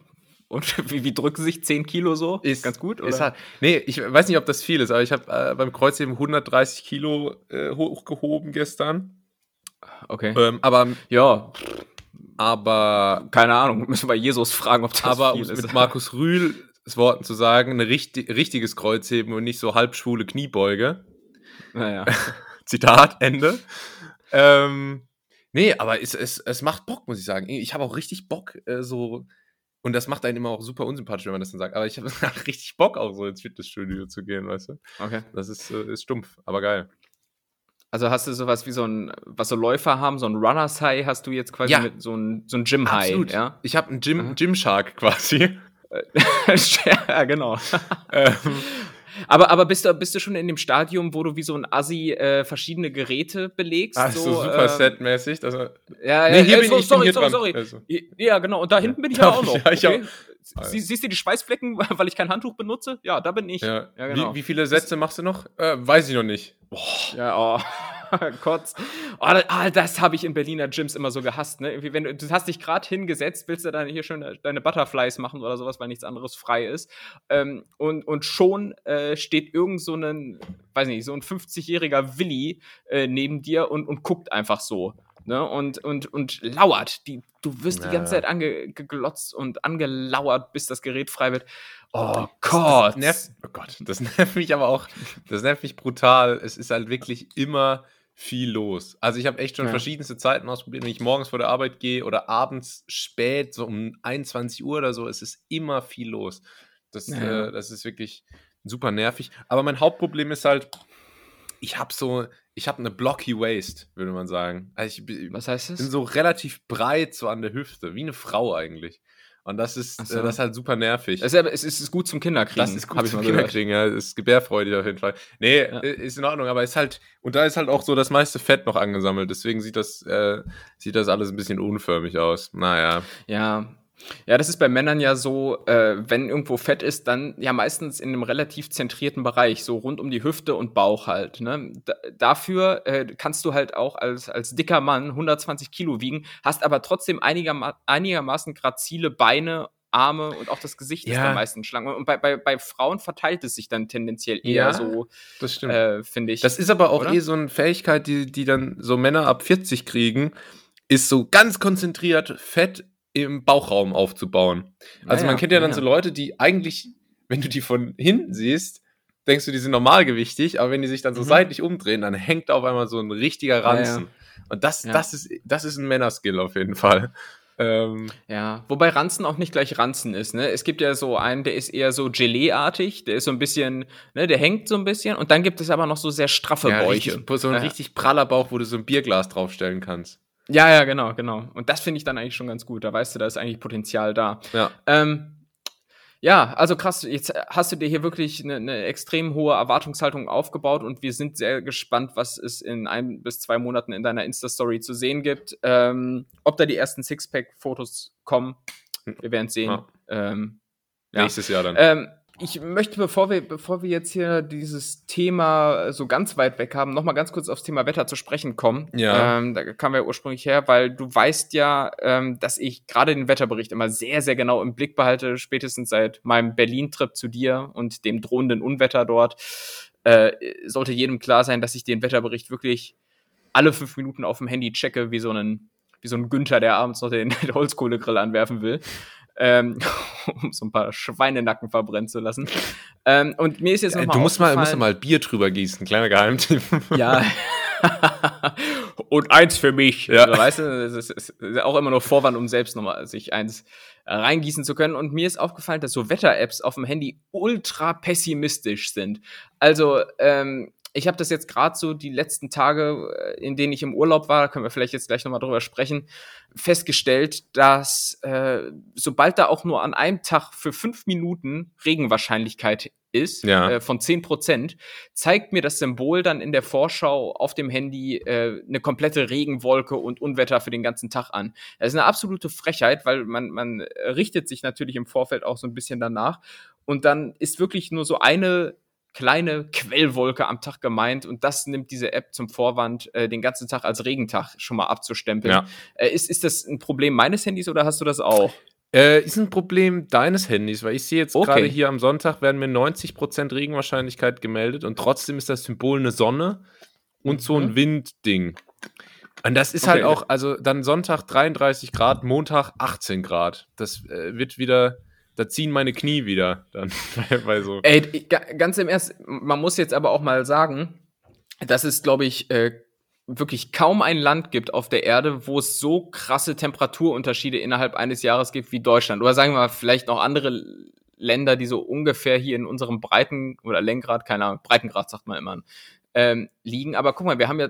Und wie, wie drücken sich 10 Kilo so? Ist ganz gut, oder? Ist halt, nee, ich weiß nicht, ob das viel ist, aber ich habe äh, beim Kreuzheben 130 Kilo äh, hochgehoben gestern. Okay. Ähm, aber ja, aber keine Ahnung, müssen wir Jesus fragen, ob das aber viel um ist. mit Markus Rühl Worten zu sagen, ein richtig, richtiges Kreuzheben und nicht so halbschwule Kniebeuge. Naja. Zitat, Ende. Ähm, nee, aber es, es, es macht Bock, muss ich sagen. Ich habe auch richtig Bock, äh, so und das macht einen immer auch super unsympathisch, wenn man das dann sagt. Aber ich habe richtig Bock, auch so ins Fitnessstudio zu gehen, weißt du? Okay. Das ist, äh, ist stumpf, aber geil. Also hast du sowas wie so ein, was so Läufer haben, so ein Runners High hast du jetzt quasi ja. mit so ein, so ein Gym High, Absolut. ja? Ich habe einen Gym, Gym Shark quasi. ja, genau. ähm, Aber, aber bist, du, bist du schon in dem Stadium, wo du wie so ein Assi äh, verschiedene Geräte belegst? Ach, so, so super ähm, Set-mäßig. dass er- Ja, ja, Nee, hier ja, bin so, ich, sorry, bin hier sorry, dran. sorry. Also. Ja, genau. Und da hinten bin ich ja Ja, auch noch. ja, ich okay? Sie, siehst du die Schweißflecken, weil ich kein Handtuch benutze? Ja, da bin ich. Ja. Ja, genau. wie, wie viele Sätze machst du noch? Äh, weiß ich noch nicht. Ja, oh. Kotz. Oh, das, ah, das habe ich in Berliner Gyms immer so gehasst. Ne? Irgendwie, wenn du, du hast dich gerade hingesetzt, willst du dann hier schon deine Butterflies machen oder sowas, weil nichts anderes frei ist. Ähm, und, und schon äh, steht irgend so ein, weiß nicht, so ein 50-jähriger Willi äh, neben dir und, und guckt einfach so. Ne? Und, und, und lauert. Die, du wirst Ja, die ganze. Zeit angeglotzt und angelauert, bis das Gerät frei wird. Oh Gott. Das nervt, oh Gott, das nervt mich aber auch, das nervt mich brutal. Es ist halt wirklich immer viel los. Also ich habe echt schon Ja. verschiedenste Zeiten ausprobiert, wenn ich morgens vor der Arbeit gehe oder abends spät, so um 21 Uhr oder so, es ist immer viel los. Das, Ja. äh, das ist wirklich super nervig. Aber mein Hauptproblem ist halt, ich habe so, ich habe eine blocky Waist, würde man sagen. Also ich bin Was heißt bin das? so relativ breit so an der Hüfte, wie eine Frau eigentlich. Und das ist, Ach so. äh, das ist halt super nervig. Es ist, es ist gut zum Kinderkriegen. Das ist gut zum. Kinderkriegen, ja. Das ist gebärfreudig auf jeden Fall. Nee, Ja. äh, ist in Ordnung, aber ist halt, und da ist halt auch so das meiste Fett noch angesammelt, deswegen sieht das, äh, sieht das alles ein bisschen unförmig aus. Naja. Ja. Ja, das ist bei Männern ja so, äh, wenn irgendwo Fett ist, dann ja meistens in einem relativ zentrierten Bereich, so rund um die Hüfte und Bauch halt. Ne? Da, dafür äh, kannst du halt auch als, als dicker Mann 120 Kilo wiegen, hast aber trotzdem einigerma einigermaßen grazile Beine, Arme und auch das Gesicht ist Ja. dann meistens schlank. Und bei, bei, bei Frauen verteilt es sich dann tendenziell eher Ja, so, Das stimmt. äh, finde ich. das ist aber auch oder? eh so eine Fähigkeit, die, die dann so Männer ab 40 kriegen, ist so ganz konzentriert Fett im Bauchraum aufzubauen. Also Ja, man kennt ja dann ja. so Leute, die eigentlich, wenn du die von hinten siehst, denkst du, die sind normalgewichtig, aber wenn die sich dann so Mhm. seitlich umdrehen, dann hängt da auf einmal so ein richtiger Ja, ja. Ranzen. Und das, das, ist, das ist ein Männerskill auf jeden Fall. Ähm, Ja, wobei Ranzen auch nicht gleich Ranzen ist, ne? Es gibt ja so einen, der ist eher so Gelee-artig, der ist so ein bisschen, ne, der hängt so ein bisschen und dann gibt es aber noch so sehr straffe ja, Bäuche. richtig, so ein Ja. richtig praller Bauch, wo du so ein Bierglas draufstellen kannst. Ja, ja, genau, genau. Und das finde ich dann eigentlich schon ganz gut. Da weißt du, da ist eigentlich Potenzial da. Ja. Ähm, ja, also krass, jetzt hast du dir hier wirklich eine, eine extrem hohe Erwartungshaltung aufgebaut und wir sind sehr gespannt, was es in ein bis zwei Monaten in deiner Insta-Story zu sehen gibt. Ähm, ob da die ersten Sixpack-Fotos kommen, wir werden sehen. Ja. Ähm, ja. Nächstes Jahr dann. Ich möchte, bevor wir, bevor wir jetzt hier dieses Thema so ganz weit weg haben, noch mal ganz kurz aufs Thema Wetter zu sprechen kommen. Ja. Ähm, da kamen wir ursprünglich her, weil du weißt ja, ähm, dass ich gerade den Wetterbericht immer sehr, sehr genau im Blick behalte, spätestens seit meinem Berlin-Trip zu dir und dem drohenden Unwetter dort. Äh, sollte jedem klar sein, dass ich den Wetterbericht wirklich alle fünf Minuten auf dem Handy checke, wie so ein, wie so ein Günther, der abends noch den Holzkohlegrill anwerfen will. Ähm, um so ein paar Schweinenacken verbrennen zu lassen. Ähm, und mir ist jetzt noch Äh, mal du musst mal, musst mal Bier drüber gießen, kleiner Geheimtipp. ja. und eins für mich. Ja. So, weißt du, das ist, das ist auch immer nur Vorwand, um selbst nochmal sich eins äh, reingießen zu können. Und mir ist aufgefallen, dass so Wetter-Apps auf dem Handy ultra pessimistisch sind. Also, ähm, ich habe das jetzt gerade so die letzten Tage, äh, in denen ich im Urlaub war, da können wir vielleicht jetzt gleich nochmal drüber sprechen, festgestellt, dass äh, sobald da auch nur an einem Tag für fünf Minuten Regenwahrscheinlichkeit ist, Ja. äh, von 10 Prozent, zeigt mir das Symbol dann in der Vorschau auf dem Handy äh, eine komplette Regenwolke und Unwetter für den ganzen Tag an. Das ist eine absolute Frechheit, weil man, man richtet sich natürlich im Vorfeld auch so ein bisschen danach. Und dann ist wirklich nur so eine kleine Quellwolke am Tag gemeint und das nimmt diese App zum Vorwand, äh, den ganzen Tag als Regentag schon mal abzustempeln. Ja. Äh, ist, ist das ein Problem meines Handys oder hast du das auch? Äh, ist ein Problem deines Handys, weil ich sehe jetzt Okay. gerade hier am Sonntag werden mir 90% Regenwahrscheinlichkeit gemeldet und trotzdem ist das Symbol eine Sonne und so ein Mhm. Windding. Und das ist Okay. halt auch, also dann Sonntag 33 Grad, Montag 18 Grad. Das äh, wird wieder, da ziehen meine Knie wieder dann. weil so. Ey, ga- ganz im Ernst, man muss jetzt aber auch mal sagen, dass es, glaube ich, äh, wirklich kaum ein Land gibt auf der Erde, wo es so krasse Temperaturunterschiede innerhalb eines Jahres gibt wie Deutschland. Oder sagen wir mal, vielleicht noch andere Länder, die so ungefähr hier in unserem Breiten- oder Längengrad, keine Ahnung, Breitengrad sagt man immer, ähm, liegen. Aber guck mal, wir haben ja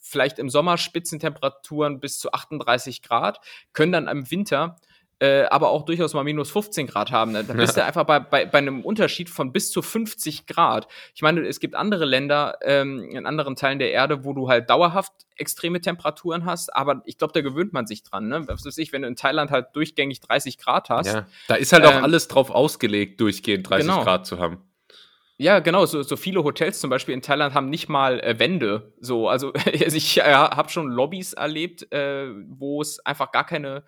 vielleicht im Sommer Spitzentemperaturen bis zu 38 Grad, können dann im Winter äh, aber auch durchaus mal minus 15 Grad haben. Da bist du einfach bei, bei, bei einem Unterschied von bis zu 50 Grad. Ich meine, es gibt andere Länder ähm, in anderen Teilen der Erde, wo du halt dauerhaft extreme Temperaturen hast, aber ich glaube, da gewöhnt man sich dran. Ne? Was weiß ich, wenn du in Thailand halt durchgängig 30 Grad hast. Ja, da ist halt auch ähm, alles drauf ausgelegt, durchgehend 30 genau. Grad zu haben. Ja, genau. So, so viele Hotels zum Beispiel in Thailand haben nicht mal äh, Wände. So, also, also ich äh, habe schon Lobbys erlebt, äh, wo es einfach gar keine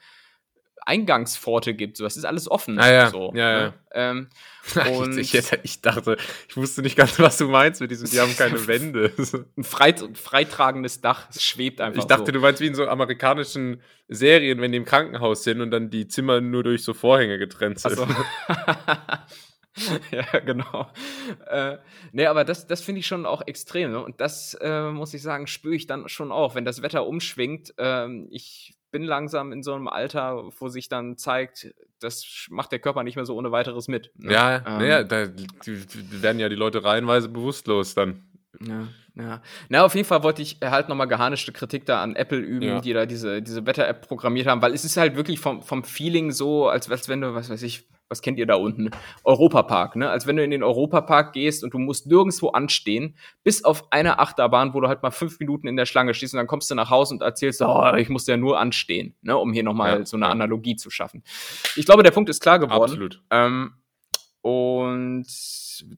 Eingangspforte gibt. So, das ist alles offen. Ah, ja. So, ja, ne? ja. Ähm, und ich, ich, dachte, ich wusste nicht ganz, was du meinst mit diesem, die haben keine Wände. ein freit, freitragendes Dach, es schwebt einfach. Ich dachte, so. du meinst wie in so amerikanischen Serien, wenn die im Krankenhaus sind und dann die Zimmer nur durch so Vorhänge getrennt sind. So. ja, genau. Äh, nee, aber das, das finde ich schon auch extrem. Ne? Und das, äh, muss ich sagen, spüre ich dann schon auch, wenn das Wetter umschwingt. Ähm, ich bin langsam in so einem Alter, wo sich dann zeigt, das macht der Körper nicht mehr so ohne weiteres mit. Ne? Ja, ähm, ja da werden ja die Leute reihenweise bewusstlos dann. Ja, ja. Na, auf jeden Fall wollte ich halt nochmal geharnischte Kritik da an Apple üben, ja. die da diese, diese Wetter-App programmiert haben, weil es ist halt wirklich vom, vom Feeling so, als, als wenn du, was weiß ich, was kennt ihr da unten? Europapark, ne? Als wenn du in den Europapark gehst und du musst nirgendwo anstehen, bis auf eine Achterbahn, wo du halt mal fünf Minuten in der Schlange stehst und dann kommst du nach Hause und erzählst, oh, ich musste ja nur anstehen, ne? Um hier nochmal ja, so eine ja. Analogie zu schaffen. Ich glaube, der Punkt ist klar geworden. Absolut. Ähm, und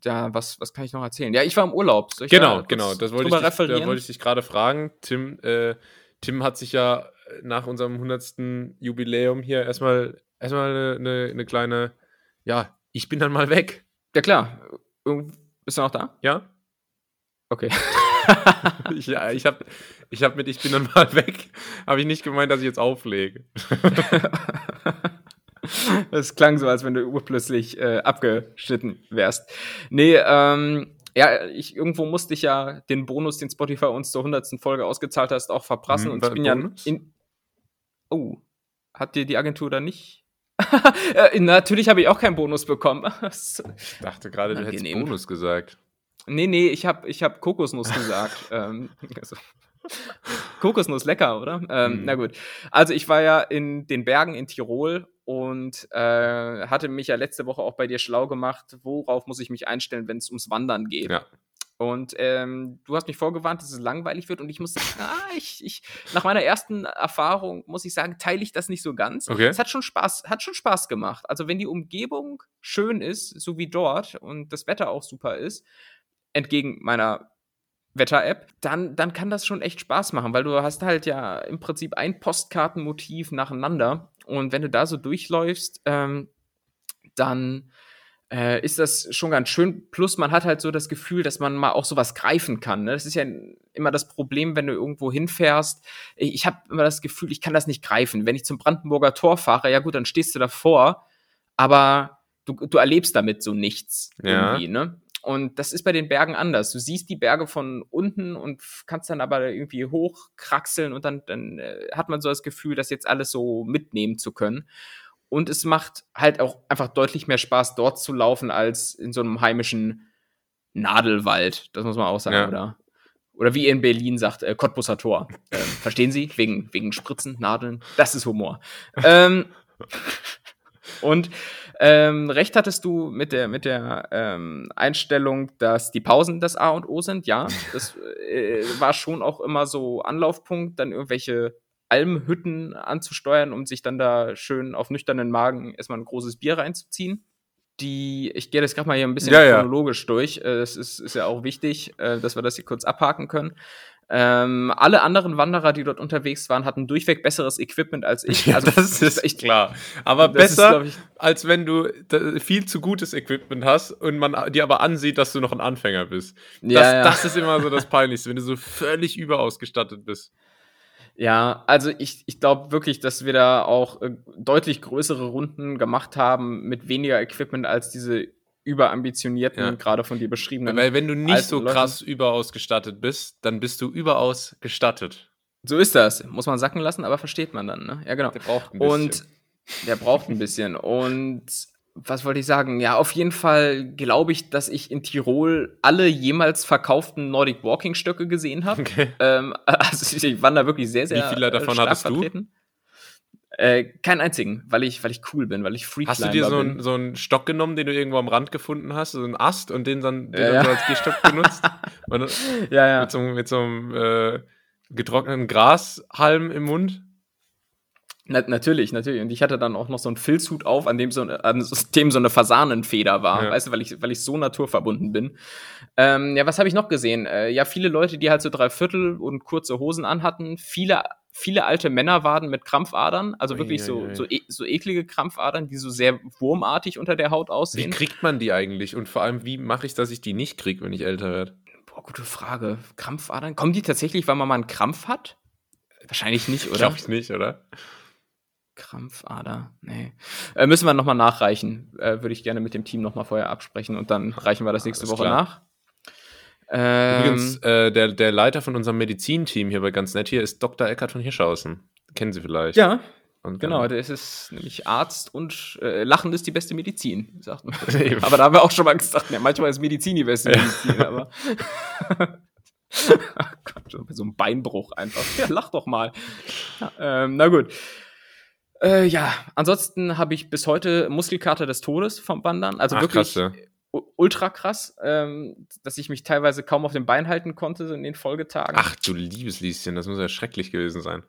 ja, was, was kann ich noch erzählen? Ja, ich war im Urlaub. genau, genau. Das wollte ich, dich, da wollte ich dich gerade fragen. Tim, äh, Tim hat sich ja nach unserem 100. Jubiläum hier erstmal erstmal eine, eine kleine ja, ich bin dann mal weg. Ja, klar. Bist du noch da? Ja. Okay. ich, ja, ich habe ich hab mit Ich bin dann mal weg, habe ich nicht gemeint, dass ich jetzt auflege. das klang so, als wenn du urplötzlich äh, abgeschnitten wärst. Nee, ähm, ja, ich, irgendwo musste ich ja den Bonus, den Spotify uns zur 100. Folge ausgezahlt hast, auch verprassen. Hm, und ich bin Bonus? ja in. Oh, hat dir die Agentur da nicht natürlich habe ich auch keinen Bonus bekommen. ich dachte gerade, du hättest Bonus gesagt. Nee, nee, ich habe ich hab Kokosnuss gesagt. ähm, also. Kokosnuss, lecker, oder? Ähm, mm. Na gut. Also ich war ja in den Bergen in Tirol und äh, hatte mich ja letzte Woche auch bei dir schlau gemacht, worauf muss ich mich einstellen, wenn es ums Wandern geht. Ja. Und ähm, du hast mich vorgewarnt, dass es langweilig wird und ich muss sagen, ah, ich, ich, nach meiner ersten Erfahrung muss ich sagen, teile ich das nicht so ganz. Okay. Es hat schon Spaß, hat schon Spaß gemacht. Also wenn die Umgebung schön ist, so wie dort und das Wetter auch super ist, entgegen meiner Wetter-App, dann, dann kann das schon echt Spaß machen, weil du hast halt ja im Prinzip ein Postkartenmotiv nacheinander und wenn du da so durchläufst, ähm, dann äh, ist das schon ganz schön. Plus man hat halt so das Gefühl, dass man mal auch sowas greifen kann. Ne? Das ist ja immer das Problem, wenn du irgendwo hinfährst. Ich habe immer das Gefühl, ich kann das nicht greifen. Wenn ich zum Brandenburger Tor fahre, ja gut, dann stehst du davor, aber du, du erlebst damit so nichts ja. irgendwie, ne? Und das ist bei den Bergen anders. Du siehst die Berge von unten und kannst dann aber irgendwie hochkraxeln und dann, dann äh, hat man so das Gefühl, das jetzt alles so mitnehmen zu können. Und es macht halt auch einfach deutlich mehr Spaß, dort zu laufen, als in so einem heimischen Nadelwald. Das muss man auch sagen, ja. oder? Oder wie ihr in Berlin sagt, äh, Cottbusser Tor. Ähm, verstehen Sie? Wegen, wegen Spritzen, Nadeln. Das ist Humor. ähm, und ähm, recht hattest du mit der, mit der ähm, Einstellung, dass die Pausen das A und O sind. Ja, das äh, war schon auch immer so Anlaufpunkt, dann irgendwelche Almhütten anzusteuern, um sich dann da schön auf nüchternen Magen erstmal ein großes Bier reinzuziehen. Die, ich gehe das gerade mal hier ein bisschen ja, chronologisch ja. durch. Äh, das ist, ist ja auch wichtig, äh, dass wir das hier kurz abhaken können. Ähm, alle anderen Wanderer, die dort unterwegs waren, hatten durchweg besseres Equipment als ich. Ja, also, das ist echt klar. Aber besser, ist, ich, als wenn du viel zu gutes Equipment hast und man dir aber ansieht, dass du noch ein Anfänger bist. Ja, das, ja. das ist immer so das Peinlichste, wenn du so völlig überausgestattet bist. Ja, also ich, ich glaube wirklich, dass wir da auch äh, deutlich größere Runden gemacht haben mit weniger Equipment als diese überambitionierten, ja. gerade von dir beschriebenen. Weil wenn du nicht so krass Leute. überausgestattet bist, dann bist du überaus gestattet. So ist das. Muss man sacken lassen, aber versteht man dann, ne? Ja, genau. Der braucht ein bisschen. Und der braucht ein bisschen. Und was wollte ich sagen? Ja, auf jeden Fall glaube ich, dass ich in Tirol alle jemals verkauften Nordic Walking Stöcke gesehen habe. Okay. Ähm, also ich war da wirklich sehr, sehr Wie viele davon hattest vertreten. Äh, keinen einzigen, weil ich, weil ich cool bin, weil ich Free Hast du dir so, ein, so einen Stock genommen, den du irgendwo am Rand gefunden hast, so einen Ast und den dann, den Ja, dann ja. so als Gehstock benutzt? Und, Ja, ja. Mit so, einem- mit so einem äh, getrockneten Grashalm im Mund? Na, natürlich, natürlich. Und ich hatte dann auch noch so einen Filzhut auf, an dem so, an dem so eine Fasanenfeder war, Ja. weißt du, weil ich, weil ich so naturverbunden bin. Ähm, ja, was habe ich noch gesehen? Äh, ja, viele Leute, die halt so Dreiviertel und kurze Hosen anhatten, viele, viele alte Männerwaden mit Krampfadern, also wirklich so, Uiuiui. so, e so eklige Krampfadern, die so sehr wurmartig unter der Haut Wie aussehen. kriegt man die eigentlich? Und vor allem, wie mache ich, dass ich die nicht kriege, wenn ich älter werde? Boah, gute Frage. Krampfadern? Kommen die tatsächlich, weil man mal einen Krampf hat? Wahrscheinlich nicht, oder? Glaube ich nicht, oder? Krampfader, nee. Äh, müssen wir nochmal nachreichen. Äh, Würde ich gerne mit dem Team nochmal vorher absprechen und dann reichen wir das nächste Woche klar. nach. Ähm, Übrigens, äh, der, der Leiter von unserem Medizinteam hier bei ganz nett hier ist Dr. Eckhard von Hirschhausen. Kennen Sie vielleicht? ja, Und, genau. Der ist es nämlich Arzt und äh, Lachen ist die beste Medizin, sagt man. Aber da haben wir auch schon mal gesagt, ja, manchmal ist Medizin die beste Medizin, aber. Oh Gott, so einem Beinbruch einfach. Ja, lach doch mal. Ja, ähm, na gut. Äh, ja, ansonsten habe ich bis heute Muskelkater des Todes vom Wandern. Also Ach, wirklich krass, ja. ultra krass, ähm, dass ich mich teilweise kaum auf dem Bein halten konnte in den Folgetagen. Ach du liebes Lieschen, das muss ja schrecklich gewesen sein.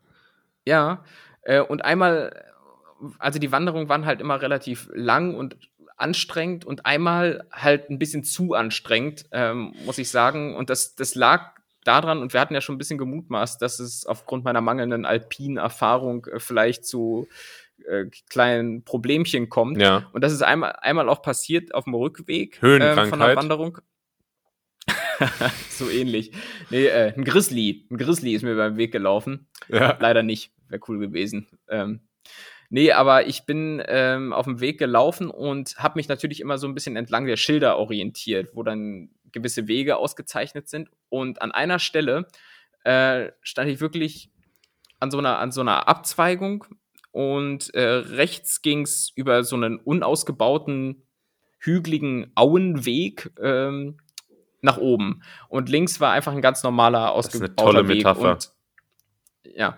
Ja, äh, und einmal, also die Wanderungen waren halt immer relativ lang und anstrengend und einmal halt ein bisschen zu anstrengend, ähm, muss ich sagen. Und das, das lag daran, und wir hatten ja schon ein bisschen gemutmaßt, dass es aufgrund meiner mangelnden alpinen Erfahrung äh, vielleicht zu äh, kleinen Problemchen kommt. Ja. Und das ist einmal, einmal auch passiert auf dem Rückweg ähm, von der. Wanderung. so ähnlich. Nee, äh, ein Grizzly. Ein Grizzly ist mir beim Weg gelaufen. ja. Leider nicht. Wäre cool gewesen. Ähm, nee, aber ich bin ähm, auf dem Weg gelaufen und habe mich natürlich immer so ein bisschen entlang der Schilder orientiert, wo dann gewisse Wege ausgezeichnet sind. Und an einer Stelle äh, stand ich wirklich an so einer, an so einer Abzweigung und äh, rechts ging es über so einen unausgebauten, hügeligen Auenweg ähm, nach oben. Und links war einfach ein ganz normaler, ist eine ausgebauter tolle Weg. Metapher. Und, ja.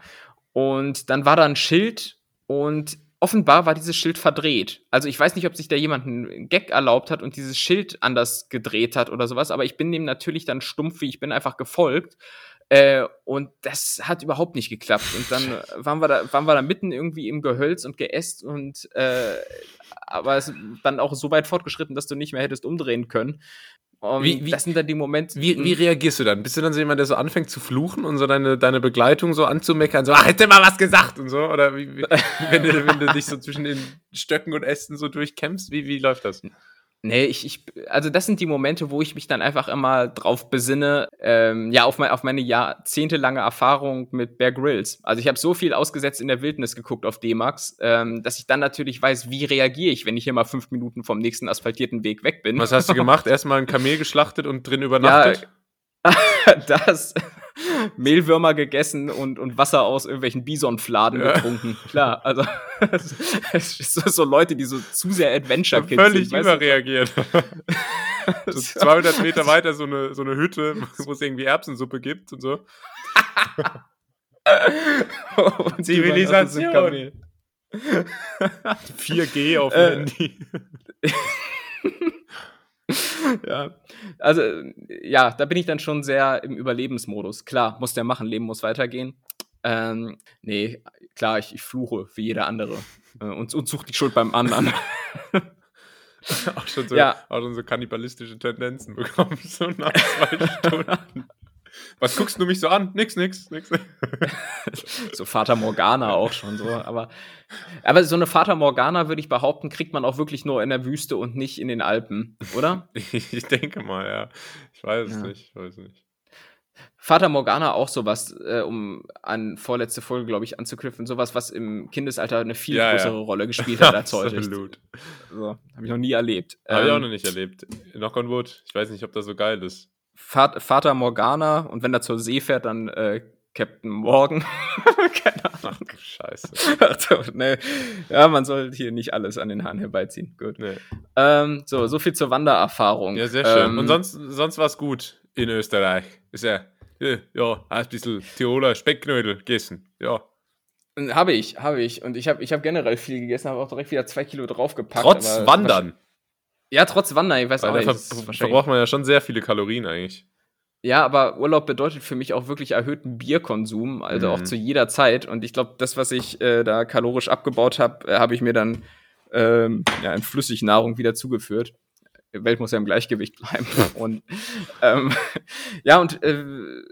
Und dann war da ein Schild und offenbar war dieses Schild verdreht. Also ich weiß nicht, ob sich da jemand einen Gag erlaubt hat und dieses Schild anders gedreht hat oder sowas, aber ich bin dem natürlich dann stumpf, wie ich bin einfach gefolgt. Äh, und das hat überhaupt nicht geklappt. Und dann waren wir da, waren wir da mitten irgendwie im Gehölz und Geäst und äh, aber es dann auch so weit fortgeschritten, dass du nicht mehr hättest umdrehen können. Und Wie- wie- das sind dann die Momente. Wie, wie reagierst du dann? Bist du dann so jemand, der so anfängt zu fluchen und so deine, deine Begleitung so anzumeckern, so, ach, hätte mal was gesagt und so? Oder wie, wie, wenn, du, wenn du dich so zwischen den Stöcken und Ästen so durchkämpfst, wie, wie läuft das? Nee, ich, ich, also das sind die Momente, wo ich mich dann einfach immer drauf besinne, ähm, ja, auf, mein, auf meine jahrzehntelange Erfahrung mit Bear Grylls. Also ich habe so viel ausgesetzt in der Wildnis geguckt auf D-Max, ähm, dass ich dann natürlich weiß, wie reagiere ich, wenn ich hier mal fünf Minuten vom nächsten asphaltierten Weg weg bin. Was hast du gemacht? Erstmal ein Kamel geschlachtet und drin übernachtet? das Mehlwürmer gegessen und, und Wasser aus irgendwelchen Bisonfladen Ja. getrunken. Klar, also es ist so, so Leute, die so zu sehr Adventure Kids Völlig sind. überreagiert. so 200 Meter weiter so eine, so eine Hütte, wo es irgendwie Erbsensuppe gibt und so. und Zivilisation. Kamel. 4G auf dem Äh. Handy. ja. Also, ja, da bin ich dann schon sehr im Überlebensmodus. Klar, muss der machen, Leben muss weitergehen. Ähm, nee, klar, ich, ich fluche wie jeder andere. Äh, und, und suche die Schuld beim anderen. auch, schon so, Ja. auch schon so kannibalistische Tendenzen bekommen, so nach zwei Stunden. Was guckst du mich so an? Nix, nix, nix. so Fata Morgana auch schon so. Aber, aber so eine Fata Morgana, würde ich behaupten, kriegt man auch wirklich nur in der Wüste und nicht in den Alpen, oder? Ich denke mal, ja. Ich weiß es Ja. nicht, ich weiß nicht. Fata Morgana auch sowas, äh, um an vorletzte Folge, glaube ich, anzuknüpfen, sowas, was im Kindesalter eine viel Ja, ja. größere Rolle gespielt hat als heute. Absolut. So, Habe ich noch nie erlebt. Habe ich auch Ähm, noch nicht erlebt. Knock on wood. Ich weiß nicht, ob das so geil ist. Vater Morgana und wenn er zur See fährt, dann äh, Captain Morgan. Keine Ahnung. Scheiße. Ach so, nee. Ja, man soll hier nicht alles an den Haaren herbeiziehen. Gut. Nee. Ähm, so, so viel zur Wandererfahrung. Ja, sehr schön. Ähm, Und sonst, sonst war es gut in Österreich. Ist ja, ja, ja, ein bisschen Tiroler Speckknödel gegessen. Ja. Habe ich, habe ich. Und ich habe ich hab generell viel gegessen, habe auch direkt wieder zwei Kilo draufgepackt. Trotz Wandern. Ja, trotz Wandern, ich weiß Weil auch da nicht. ver verbraucht man ja schon sehr viele Kalorien eigentlich. Ja, aber Urlaub bedeutet für mich auch wirklich erhöhten Bierkonsum, also Mhm. auch zu jeder Zeit. Und ich glaube, das, was ich äh, da kalorisch abgebaut habe, äh, habe ich mir dann ähm, ja, in Flüssignahrung wieder zugeführt. Die Welt muss ja im Gleichgewicht bleiben. und ähm, ja, und äh,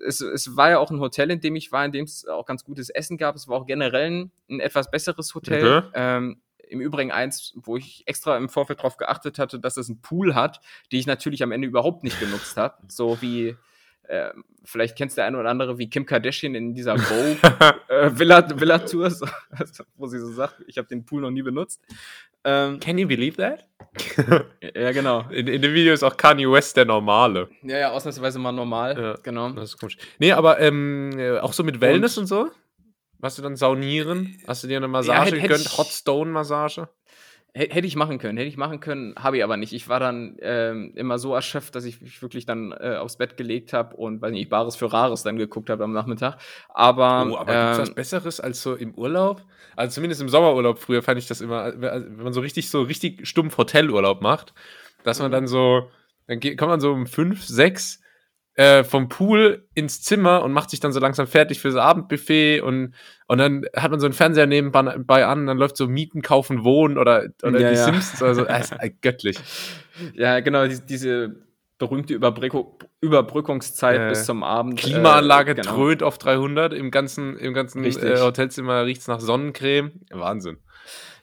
es, es war ja auch ein Hotel, in dem ich war, in dem es auch ganz gutes Essen gab. Es war auch generell ein, ein etwas besseres Hotel. Okay. Ähm, Im Übrigen eins, wo ich extra im Vorfeld darauf geachtet hatte, dass es einen Pool hat, die ich natürlich am Ende überhaupt nicht genutzt habe. So wie, äh, vielleicht kennst der eine oder andere, wie Kim Kardashian in dieser Vogue äh, Villa, Villa Tour, so, wo sie so sagt, ich habe den Pool noch nie benutzt. Ähm, Can you believe that? ja, genau. In, in dem Video ist auch Kanye West der Normale. Ja, ja, ausnahmsweise mal normal. Ja. Genau. Das ist komisch. Nee, aber ähm, äh, auch so mit Wellness und, so? Warst du dann saunieren? Hast du dir eine Massage hätte- hätte gegönnt? ich- Hot Stone Massage? H- Hätte ich machen können, hätte ich machen können, habe ich aber nicht. Ich war dann ähm, immer so erschöpft, dass ich mich wirklich dann äh, aufs Bett gelegt habe und, weiß nicht, Bares für Rares dann geguckt habe am Nachmittag. Aber, oh, aber gibt's was ähm, Besseres als so im Urlaub? Also zumindest im Sommerurlaub früher fand ich das immer, also wenn man so richtig, so richtig stumpf Hotelurlaub macht, dass man dann so, dann geht, kommt man so um fünf, sechs äh, vom Pool ins Zimmer und macht sich dann so langsam fertig fürs Abendbuffet und, und dann hat man so einen Fernseher nebenbei an, dann läuft so Mieten, Kaufen, Wohnen oder, oder Ja, die ja. Simpsons, also äh, ist äh, göttlich. ja, genau, die, diese berühmte Überbrückung, Überbrückungszeit Äh, bis zum Abend. Klimaanlage äh, genau. dröhnt auf 300, im ganzen, im ganzen äh, Hotelzimmer riecht's nach Sonnencreme. Wahnsinn.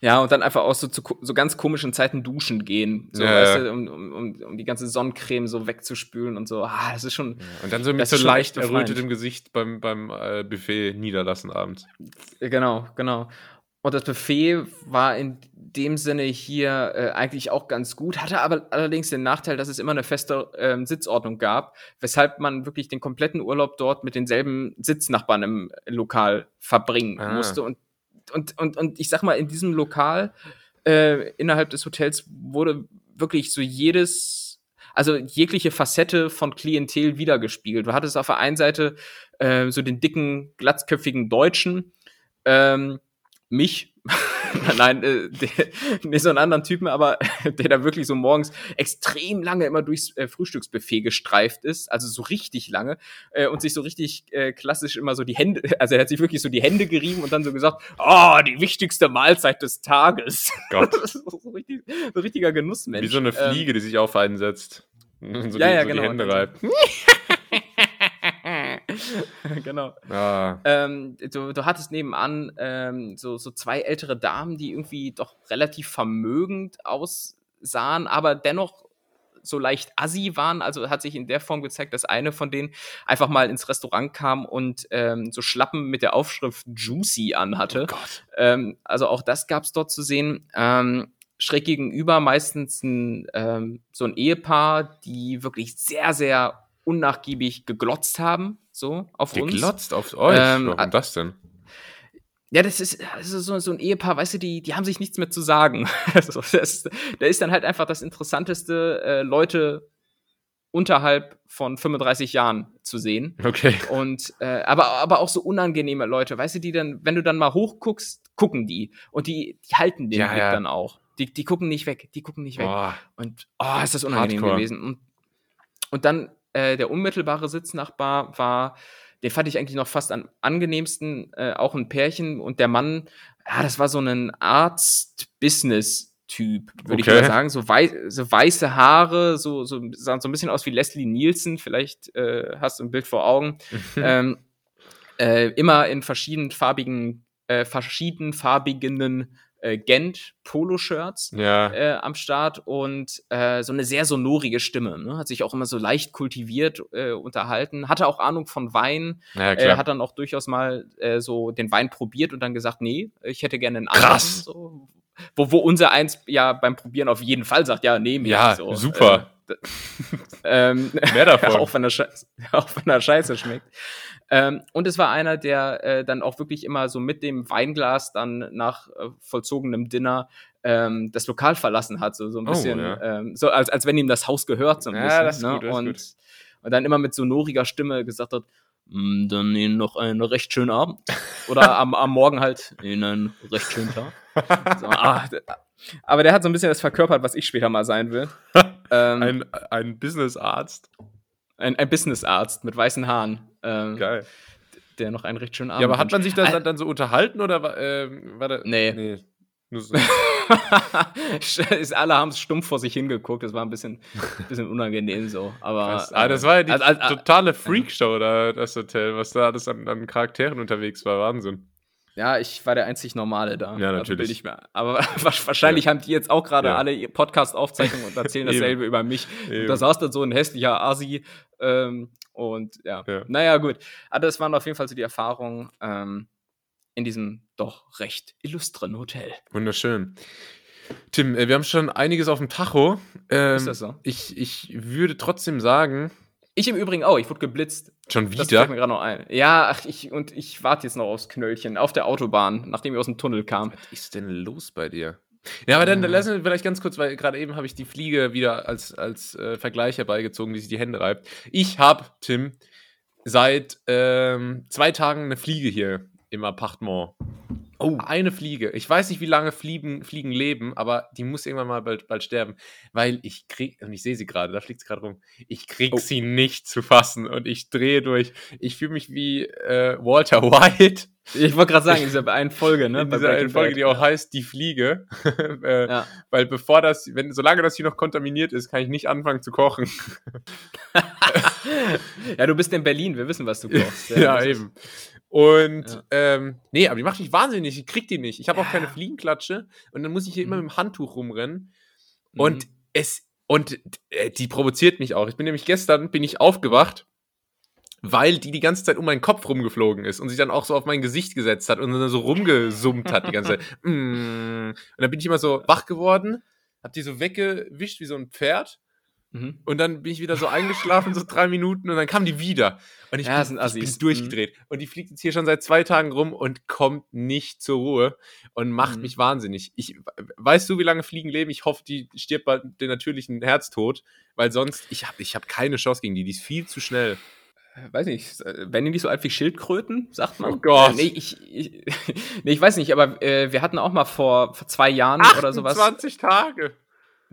Ja, und dann einfach auch so zu so ganz komischen Zeiten duschen gehen. So, Ja, weißt ja. du, um, um, um, die ganze Sonnencreme so wegzuspülen und so. Ah, das ist schon. Und dann so mit so leicht errötetem Gesicht beim, beim äh, Buffet niederlassen abends. Äh, Genau, genau. Und das Buffet war in dem Sinne hier äh, eigentlich auch ganz gut, hatte aber allerdings den Nachteil, dass es immer eine feste ähm, Sitzordnung gab, weshalb man wirklich den kompletten Urlaub dort mit denselben Sitznachbarn im Lokal verbringen Ah. musste. Und, und, und, und ich sag mal, in diesem Lokal äh, innerhalb des Hotels wurde wirklich so jedes, also jegliche Facette von Klientel wiedergespiegelt. Du hattest auf der einen Seite äh, so den dicken, glatzköpfigen Deutschen, ähm, mich, nein, äh, der, nicht so einen anderen Typen, aber der da wirklich so morgens extrem lange immer durchs äh, Frühstücksbuffet gestreift ist, also so richtig lange äh, und sich so richtig äh, klassisch immer so die Hände, also er hat sich wirklich so die Hände gerieben und dann so gesagt, ah, die wichtigste Mahlzeit des Tages. Gott. So, richtig, so richtiger Genussmensch. Wie so eine Ähm, Fliege, die sich auf einen setzt. Und so Ja, die, ja, so genau. die Hände reibt. genau. Ah. Ähm, du, du hattest nebenan ähm, so, so zwei ältere Damen, die irgendwie doch relativ vermögend aussahen, aber dennoch so leicht assi waren. Also hat sich in der Form gezeigt, dass eine von denen einfach mal ins Restaurant kam und ähm, so Schlappen mit der Aufschrift Juicy anhatte. Oh. Ähm, also auch das gab es dort zu sehen. Ähm, schräg gegenüber meistens ein, ähm, so ein Ehepaar, die wirklich sehr, sehr unnachgiebig geglotzt haben, so auf uns. Geglotzt auf euch. Ähm, Warum das denn? Ja, das ist, das ist so, so ein Ehepaar, weißt du, die, die haben sich nichts mehr zu sagen. Also, das, da ist dann halt einfach das Interessanteste, äh, Leute unterhalb von 35 Jahren zu sehen. Okay. Und äh, aber, aber auch so unangenehme Leute, weißt du, die dann, wenn du dann mal hochguckst, gucken die. Und die, die halten den Ja, Blick ja. dann auch. Die, die gucken nicht weg, die gucken nicht weg. Boah. Und oh, ist das unangenehm Hardcore. gewesen. Und, und dann äh, der unmittelbare Sitznachbar war, den fand ich eigentlich noch fast am angenehmsten, äh, auch ein Pärchen. Und der Mann, ja, das war so ein Arzt-Business-Typ, würde Okay. ich mal sagen. So, wei so weiße Haare, so, so, sahen so ein bisschen aus wie Leslie Nielsen. Vielleicht äh, hast du ein Bild vor Augen. ähm, äh, immer in verschiedenfarbigen, äh, verschiedenfarbigen äh, Gent-Poloshirts Ja. äh, am Start und äh, so eine sehr sonorige Stimme. Ne? Hat sich auch immer so leicht kultiviert äh, unterhalten. Hatte auch Ahnung von Wein. Ja, Äh, hat dann auch durchaus mal äh, so den Wein probiert und dann gesagt, nee, ich hätte gerne einen anderen. Krass. So. Wo, wo unser eins ja beim Probieren auf jeden Fall sagt, ja, nee, mir. Ja, so. super. Äh, d- ähm, Mehr davon. auch, wenn er auch wenn er scheiße schmeckt. Ähm, und es war einer, der äh, dann auch wirklich immer so mit dem Weinglas dann nach äh, vollzogenem Dinner ähm, das Lokal verlassen hat, so, so ein Oh, bisschen, ja. ähm, so als, als wenn ihm das Haus gehört, so ein Ja, bisschen. das ist ne? gut, das ist und, gut. und dann immer mit sonoriger Stimme gesagt hat, "Mm, dann Ihnen noch einen recht schönen Abend. Oder am, am Morgen halt Ihnen einen recht schönen Tag. So, ah, aber der hat so ein bisschen das verkörpert, was ich später mal sein will. Ähm, ein, ein, ein Businessarzt. ein, Businessarzt mit weißen Haaren, ähm, Geil. der noch einen recht schönen Abend Ja, aber hat man sich das Al- dann, so unterhalten oder war, ähm, war da. Nee. Nur so. Ist- Alle haben stumpf vor sich hingeguckt, das war ein bisschen, bisschen unangenehm so. Aber. Ah, das war ja die also- also- totale Freakshow, da, das Hotel, was da alles an, an Charakteren unterwegs war. Wahnsinn. Ja, ich war der einzig Normale da. Ja, Also natürlich. ich mir. Aber wahrscheinlich haben die jetzt auch gerade Ja. alle Podcast-Aufzeichnungen und erzählen dasselbe über mich. Da saß dann so ein hässlicher Asi. Ähm, und ja. Ja. naja, gut. Aber das waren auf jeden Fall so die Erfahrungen ähm, in diesem doch recht illustren Hotel. Wunderschön. Tim, äh, wir haben schon einiges auf dem Tacho. Ähm, Ist das so? Ich, ich würde trotzdem sagen, Ich im Übrigen auch, ich wurde geblitzt. schon Das fällt wieder. mir gerade noch ein. Ja, ach, ich, und ich warte jetzt noch aufs Knöllchen auf der Autobahn, nachdem ich aus dem Tunnel kam. Was ist denn los bei dir? Ja, aber dann Ja. lassen wir vielleicht ganz kurz, weil gerade eben habe ich die Fliege wieder als, als äh, Vergleich herbeigezogen, die sich die Hände reibt. Ich habe, Tim, seit ähm, zwei Tagen eine Fliege hier im Appartement. Oh. Eine Fliege. Ich weiß nicht, wie lange Fliegen, Fliegen leben, aber die muss irgendwann mal bald, bald sterben. Weil ich krieg, und ich sehe sie gerade, da fliegt sie gerade rum, ich krieg Oh. sie nicht zu fassen und ich drehe durch. Ich fühle mich wie äh, Walter White Ich wollte gerade sagen, in dieser einen Folge, ne? in dieser einen Folge, Bad. die auch heißt Die Fliege. äh, Ja. Weil bevor das, wenn, solange das hier noch kontaminiert ist, kann ich nicht anfangen zu kochen. ja, du bist in Berlin, wir wissen, was du kochst. Ja, ist- eben. Und Ja. ähm, nee, aber die macht mich wahnsinnig. Ich krieg die nicht. Ich habe auch keine Ja. Fliegenklatsche und dann muss ich hier immer Mhm. mit dem Handtuch rumrennen. Mhm. Und es und äh, die provoziert mich auch. Ich bin nämlich gestern bin ich aufgewacht, weil die die ganze Zeit um meinen Kopf rumgeflogen ist und sich dann auch so auf mein Gesicht gesetzt hat und dann so rumgesummt hat die ganze Zeit. Mm. Und dann bin ich immer so wach geworden, hab die so weggewischt wie so ein Pferd Mhm. und dann bin ich wieder so eingeschlafen, so drei Minuten, und dann kam die wieder. Und ich, Ja, bin, ich bin durchgedreht. Und die fliegt jetzt hier schon seit zwei Tagen rum und kommt nicht zur Ruhe und macht Mhm. mich wahnsinnig. Ich, weißt du, wie lange Fliegen leben? Ich hoffe, die stirbt bald den natürlichen Herztod, weil sonst, ich habe ich hab keine Chance gegen die. Die ist viel zu schnell. Weiß nicht, äh, werden die nicht so alt wie Schildkröten, sagt man? Oh Gott. Äh, nee, ich, ich, nee, ich weiß nicht, aber äh, wir hatten auch mal vor, vor zwei Jahren oder sowas. 28 Tage.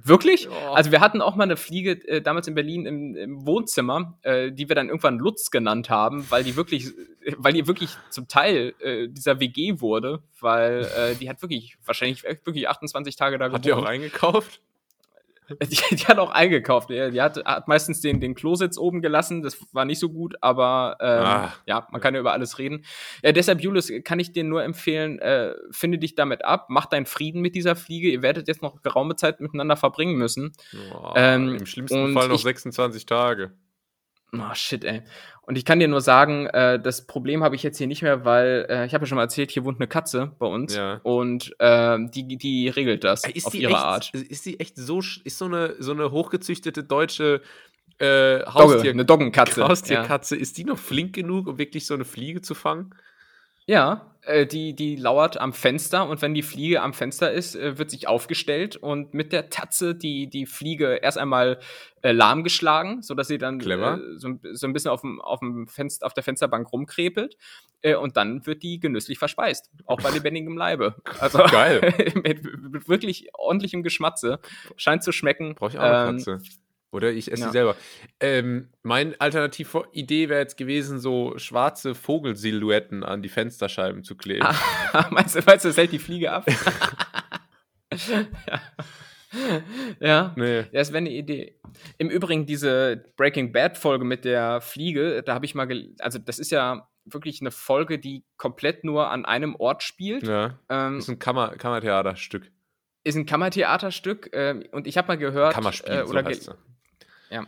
Wirklich? Ja. Also wir hatten auch mal eine Fliege äh, damals in Berlin im, im Wohnzimmer, äh, die wir dann irgendwann Lutz genannt haben, weil die wirklich, äh, weil die wirklich zum Teil äh, dieser WG wurde, weil äh, die hat wirklich wahrscheinlich wirklich 28 Tage da Hat die auch gewohnt. eingekauft? Die, die hat auch eingekauft. Die hat, hat meistens den, den Klositz oben gelassen. Das war nicht so gut, aber ähm, Ah. ja, man kann ja über alles reden. Ja, deshalb, Julius, kann ich dir nur empfehlen, äh, finde dich damit ab, mach deinen Frieden mit dieser Fliege. Ihr werdet jetzt noch geraume Zeit miteinander verbringen müssen. Oh, Ähm, Im schlimmsten Fall noch ich- 26 Tage. Oh, shit, ey. Und ich kann dir nur sagen, äh, das Problem habe ich jetzt hier nicht mehr, weil äh, ich habe ja schon mal erzählt, hier wohnt eine Katze bei uns Ja. und äh, die, die regelt das Ey, Ist auf die ihre echt, Art. Ist die echt so, ist so eine, so eine hochgezüchtete deutsche äh, Dogge, Haustier, eine Doggenkatze. Ja. Haustierkatze, ist die noch flink genug, um wirklich so eine Fliege zu fangen? Ja, äh, die, die lauert am Fenster und wenn die Fliege am Fenster ist, äh, wird sich aufgestellt und mit der Tatze die, die Fliege erst einmal äh, lahmgeschlagen, sodass sie dann äh, so, ein- so ein bisschen auf, dem, auf, dem Fenster, auf der Fensterbank rumkrepelt äh, und dann wird die genüsslich verspeist, auch bei lebendigem Leibe. Also Geil. mit, mit wirklich ordentlichem Geschmatze. Scheint zu schmecken. Brauche ich auch eine Ähm, Katze. Oder ich esse ja. die selber. Ähm, meine Alternative-Idee wäre jetzt gewesen, so schwarze Vogelsilhouetten an die Fensterscheiben zu kleben. Ah, meinst, du, meinst du, das hält die Fliege ab? ja. ja. Nee. Das wäre eine Idee. Im Übrigen, diese Breaking Bad-Folge mit der Fliege, da habe ich mal, also das ist ja wirklich eine Folge, die komplett nur an einem Ort spielt. Ja. Ähm, Das ist ein Kammer Kammertheaterstück. ist ein Kammertheaterstück ähm, und ich habe mal gehört, Kammerspiel, äh, oder so heißt er.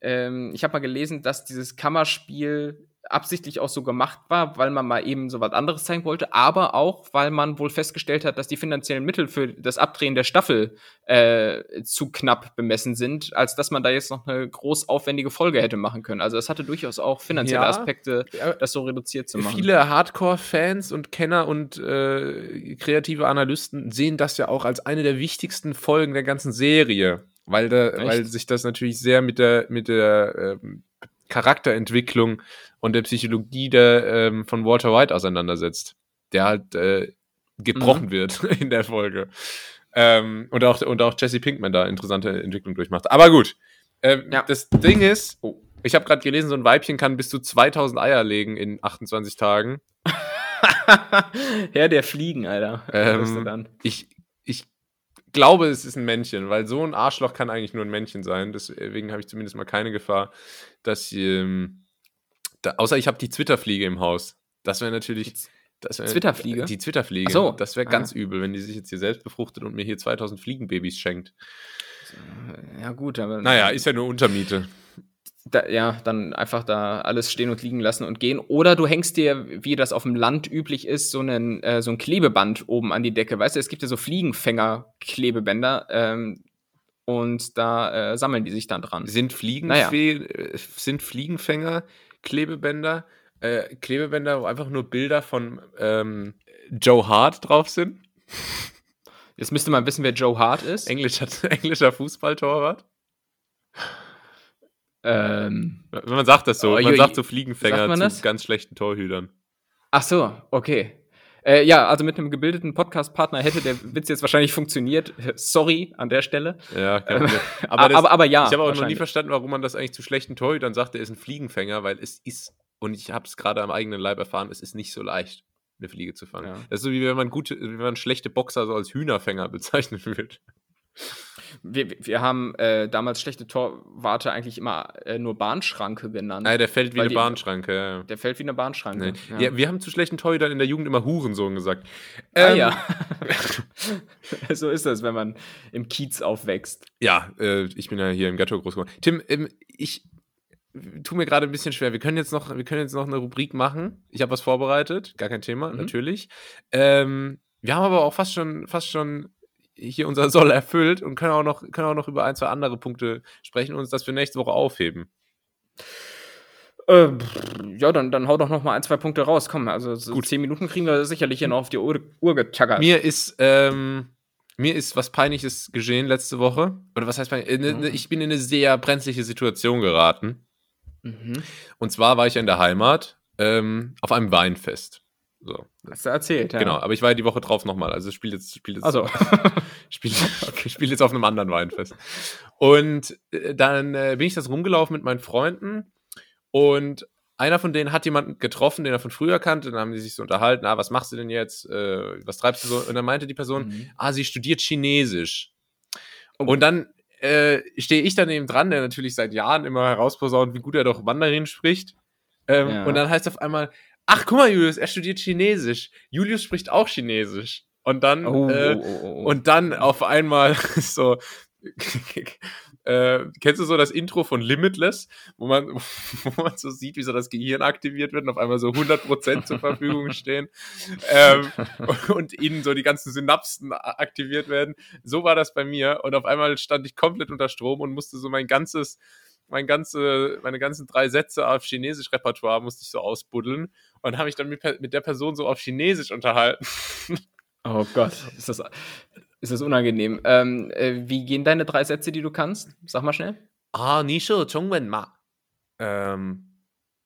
ähm, ich habe mal gelesen, dass dieses Kammerspiel absichtlich auch so gemacht war, weil man mal eben so was anderes zeigen wollte, aber auch, weil man wohl festgestellt hat, dass die finanziellen Mittel für das Abdrehen der Staffel äh, zu knapp bemessen sind, als dass man da jetzt noch eine groß aufwendige Folge hätte machen können. Also es hatte durchaus auch finanzielle Ja. Aspekte, Ja, das so reduziert zu machen. Viele Hardcore-Fans und Kenner und äh, kreative Analysten sehen das ja auch als eine der wichtigsten Folgen der ganzen Serie, weil, da, Echt? weil sich das natürlich sehr mit der, mit der ähm, Charakterentwicklung und der Psychologie der, ähm, von Walter White auseinandersetzt, der halt äh, gebrochen mhm. wird in der Folge. Ähm, und, auch, und auch Jesse Pinkman da interessante Entwicklung durchmacht. Aber gut, ähm, ja. das Ding ist, oh, ich habe gerade gelesen, so ein Weibchen kann bis zu 2000 Eier legen in 28 Tagen. Herr der Fliegen, Alter. Ähm, ich, ich glaube, es ist ein Männchen, weil so ein Arschloch kann eigentlich nur ein Männchen sein. Deswegen habe ich zumindest mal keine Gefahr, dass ähm, da, außer ich habe die Zwitterfliege im Haus. Das wäre natürlich. Das wär, Zwitterfliege? Die Zwitterfliege. So. Das wäre ganz ah. übel, wenn die sich jetzt hier selbst befruchtet und mir hier 2000 Fliegenbabys schenkt. Ja, gut, aber. Naja, ist ja nur Untermiete da, ja, dann einfach da alles stehen und liegen lassen und gehen. Oder du hängst dir, wie das auf dem Land üblich ist, so, einen, äh, so ein Klebeband oben an die Decke. Weißt du, es gibt ja so Fliegenfänger-Klebebänder. Ähm, und da äh, sammeln die sich dann dran. Sind, Fliegenfe naja. Äh, sind Fliegenfänger Klebebänder? Äh, Klebebänder, wo einfach nur Bilder von ähm, Joe Hart drauf sind? Jetzt müsste man wissen, wer Joe Hart ist. Englischer, englischer Fußballtorwart. Ähm, man sagt das so, oh, man sagt so Fliegenfänger sagt zu ganz schlechten Torhütern. Ach so, okay. Äh, ja, also mit einem gebildeten Podcast-Partner hätte der Witz jetzt wahrscheinlich funktioniert. Sorry an der Stelle. Ja, ähm, aber, das, aber, aber, ja. Ich habe auch noch nie verstanden, warum man das eigentlich zu schlechten Torhütern sagt, der ist ein Fliegenfänger, weil es ist, und ich habe es gerade am eigenen Leib erfahren, es ist nicht so leicht, eine Fliege zu fangen. Ja. Das ist so wie wenn man gute, wie man schlechte Boxer so als Hühnerfänger bezeichnen würde. Wir, wir haben äh, damals schlechte Torwarte eigentlich immer äh, nur Bahnschranke genannt. Ah, der fällt wie eine die, Bahnschranke, ja. Der fällt wie eine Bahnschranke. Nee. Ja. ja. wir haben zu schlechten Torhütern in der Jugend immer Hurensohn gesagt. Ah, ähm, ja. so ist das, wenn man im Kiez aufwächst. Ja, äh, ich bin ja hier im Ghetto groß geworden. Tim, ähm, ich tue mir gerade ein bisschen schwer. Wir können jetzt noch, wir können jetzt noch eine Rubrik machen. Ich habe was vorbereitet, gar kein Thema, mhm. natürlich. Ähm, wir haben aber auch fast schon, fast schon hier unser Soll erfüllt und können auch noch, können auch noch über ein, zwei andere Punkte sprechen und uns das für nächste Woche aufheben. Äh, ja, dann, dann hau doch noch mal ein, zwei Punkte raus. Komm, also so Gut. zehn Minuten kriegen wir sicherlich hier noch auf die Uhr, Uhr getackert. Mir ist, ähm, mir ist was Peinliches geschehen letzte Woche. Oder was heißt peinlich? Ne, ich bin in eine sehr brenzliche Situation geraten. Mhm. Und zwar war ich in der Heimat ähm, auf einem Weinfest. So. Hast du erzählt, ja. Genau, aber ich war ja die Woche drauf nochmal. Also ich spiele jetzt, spiel jetzt, also. spiel, okay, spiel jetzt auf einem anderen Weinfest. Und äh, dann äh, bin ich das rumgelaufen mit meinen Freunden und einer von denen hat jemanden getroffen, den er von früher kannte. Dann haben die sich so unterhalten, ah, was machst du denn jetzt? Äh, was treibst du so? Und dann meinte die Person, mhm. ah, sie studiert Chinesisch. Oh. Und dann äh, stehe ich daneben dran, der natürlich seit Jahren immer herausposaunt, wie gut er doch Mandarin spricht. Ähm, ja. Und dann heißt auf einmal, ach, guck mal, Julius, er studiert Chinesisch. Julius spricht auch Chinesisch. Und dann, oh, äh, oh, oh, oh. und dann auf einmal so, äh, kennst du so das Intro von Limitless, wo man, wo man so sieht, wie so das Gehirn aktiviert wird und auf einmal so 100% zur Verfügung stehen ähm, und ihnen so die ganzen Synapsen aktiviert werden. So war das bei mir und auf einmal stand ich komplett unter Strom und musste so mein ganzes mein ganze, meine ganzen drei Sätze auf Chinesisch Repertoire musste ich so ausbuddeln und habe mich dann mit, mit der Person so auf Chinesisch unterhalten. Oh Gott, ist das, ist das unangenehm. Ähm, äh, wie gehen deine drei Sätze, die du kannst? Sag mal schnell. Ah, Nisho Chongwen Ma. Ähm,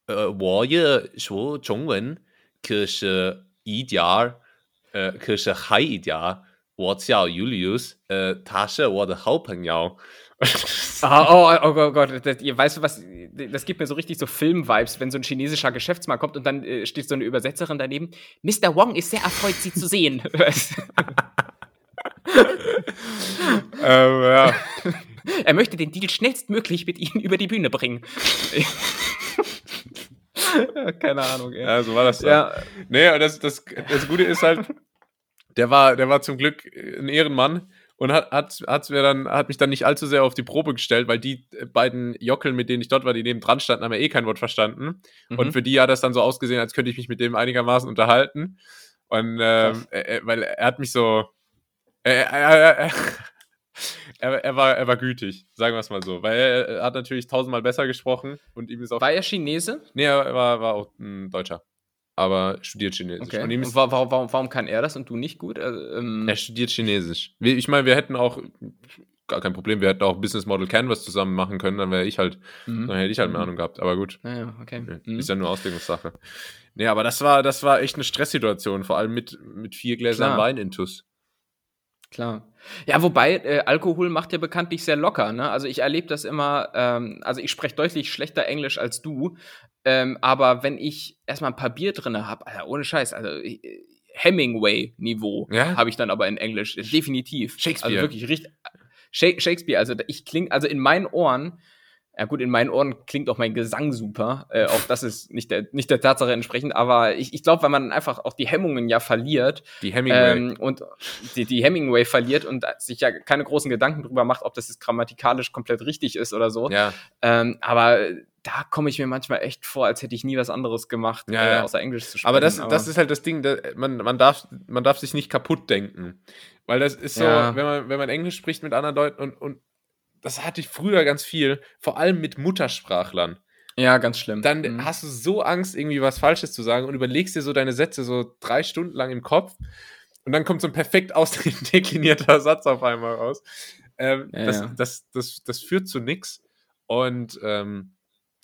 äh, Warrior Shuo Chongwen, Kirsche Idiar, äh, Kirsche Hai Idiar, What's Julius, äh, Tasche, What the ah, oh, oh, oh, Gott, das, ihr weißt du was, das gibt mir so richtig so Film-Vibes, wenn so ein chinesischer Geschäftsmann kommt und dann äh, steht so eine Übersetzerin daneben. Mr. Wong ist sehr erfreut, Sie zu sehen. ähm, ja. Er möchte den Deal schnellstmöglich mit Ihnen über die Bühne bringen. Keine Ahnung, ey. Ja, so war das. Dann. Ja. Nee, das, das, das Gute ist halt, der war, der war zum Glück ein Ehrenmann und hat, hat, hat, mir dann, hat mich dann nicht allzu sehr auf die Probe gestellt, weil die beiden Jockeln, mit denen ich dort war, die neben dran standen, haben ja eh kein Wort verstanden. Mhm. Und für die hat das dann so ausgesehen, als könnte ich mich mit dem einigermaßen unterhalten. Und er, weil er hat mich so. Er, er, er, er, war, er war gütig, sagen wir es mal so. Weil er, hat natürlich tausendmal besser gesprochen und ihm ist auch. War er Chinese? Nee, er war, war auch ein Deutscher aber studiert Chinesisch. Okay. Und, und warum, warum, warum, kann er das und du nicht gut? Also, ähm er studiert Chinesisch. Ich meine, wir hätten auch gar kein Problem. Wir hätten auch Business Model Canvas zusammen machen können, dann wäre ich halt, Mhm. dann hätte ich halt mehr Mhm. Ahnung gehabt. Aber gut. Ja, okay. Mhm. Ist ja nur Auslegungssache. Nee, aber das war, das war echt eine Stresssituation, vor allem mit, mit vier Gläsern Klar. Wein intus. Klar. Ja, wobei äh, Alkohol macht ja bekanntlich sehr locker. Ne? Also ich erlebe das immer, ähm, also ich spreche deutlich schlechter Englisch als du, ähm, aber wenn ich erstmal ein paar Bier drin habe, ohne Scheiß, also äh, Hemingway-Niveau Ja? habe ich dann aber in Englisch, definitiv. Shakespeare. Also wirklich richtig. Sha Shakespeare, also ich klinge, also in meinen Ohren, ja gut, in meinen Ohren klingt auch mein Gesang super. Äh, auch das ist nicht der, nicht der Tatsache entsprechend, aber ich, ich glaube, weil man einfach auch die Hemmungen ja verliert, Die Hemingway. ähm, und die, die Hemingway verliert und sich ja keine großen Gedanken drüber macht, ob das jetzt grammatikalisch komplett richtig ist oder so. ja, Ähm, aber da komme ich mir manchmal echt vor, als hätte ich nie was anderes gemacht, Ja, äh, ja. außer Englisch zu sprechen. aber das, das ist halt das Ding, da, man, man, darf, man darf sich nicht kaputt denken. Weil das ist so, Ja. wenn, man, wenn man Englisch spricht mit anderen Leuten und, und das hatte ich früher ganz viel, vor allem mit Muttersprachlern. ja ganz schlimm. Dann Mhm. hast du so Angst, irgendwie was Falsches zu sagen und überlegst dir so deine Sätze so drei Stunden lang im Kopf und dann kommt so ein perfekt ausdeklinierter Satz auf einmal raus. Ähm, Ja, das, ja. Das, das, das führt zu nichts und, ähm,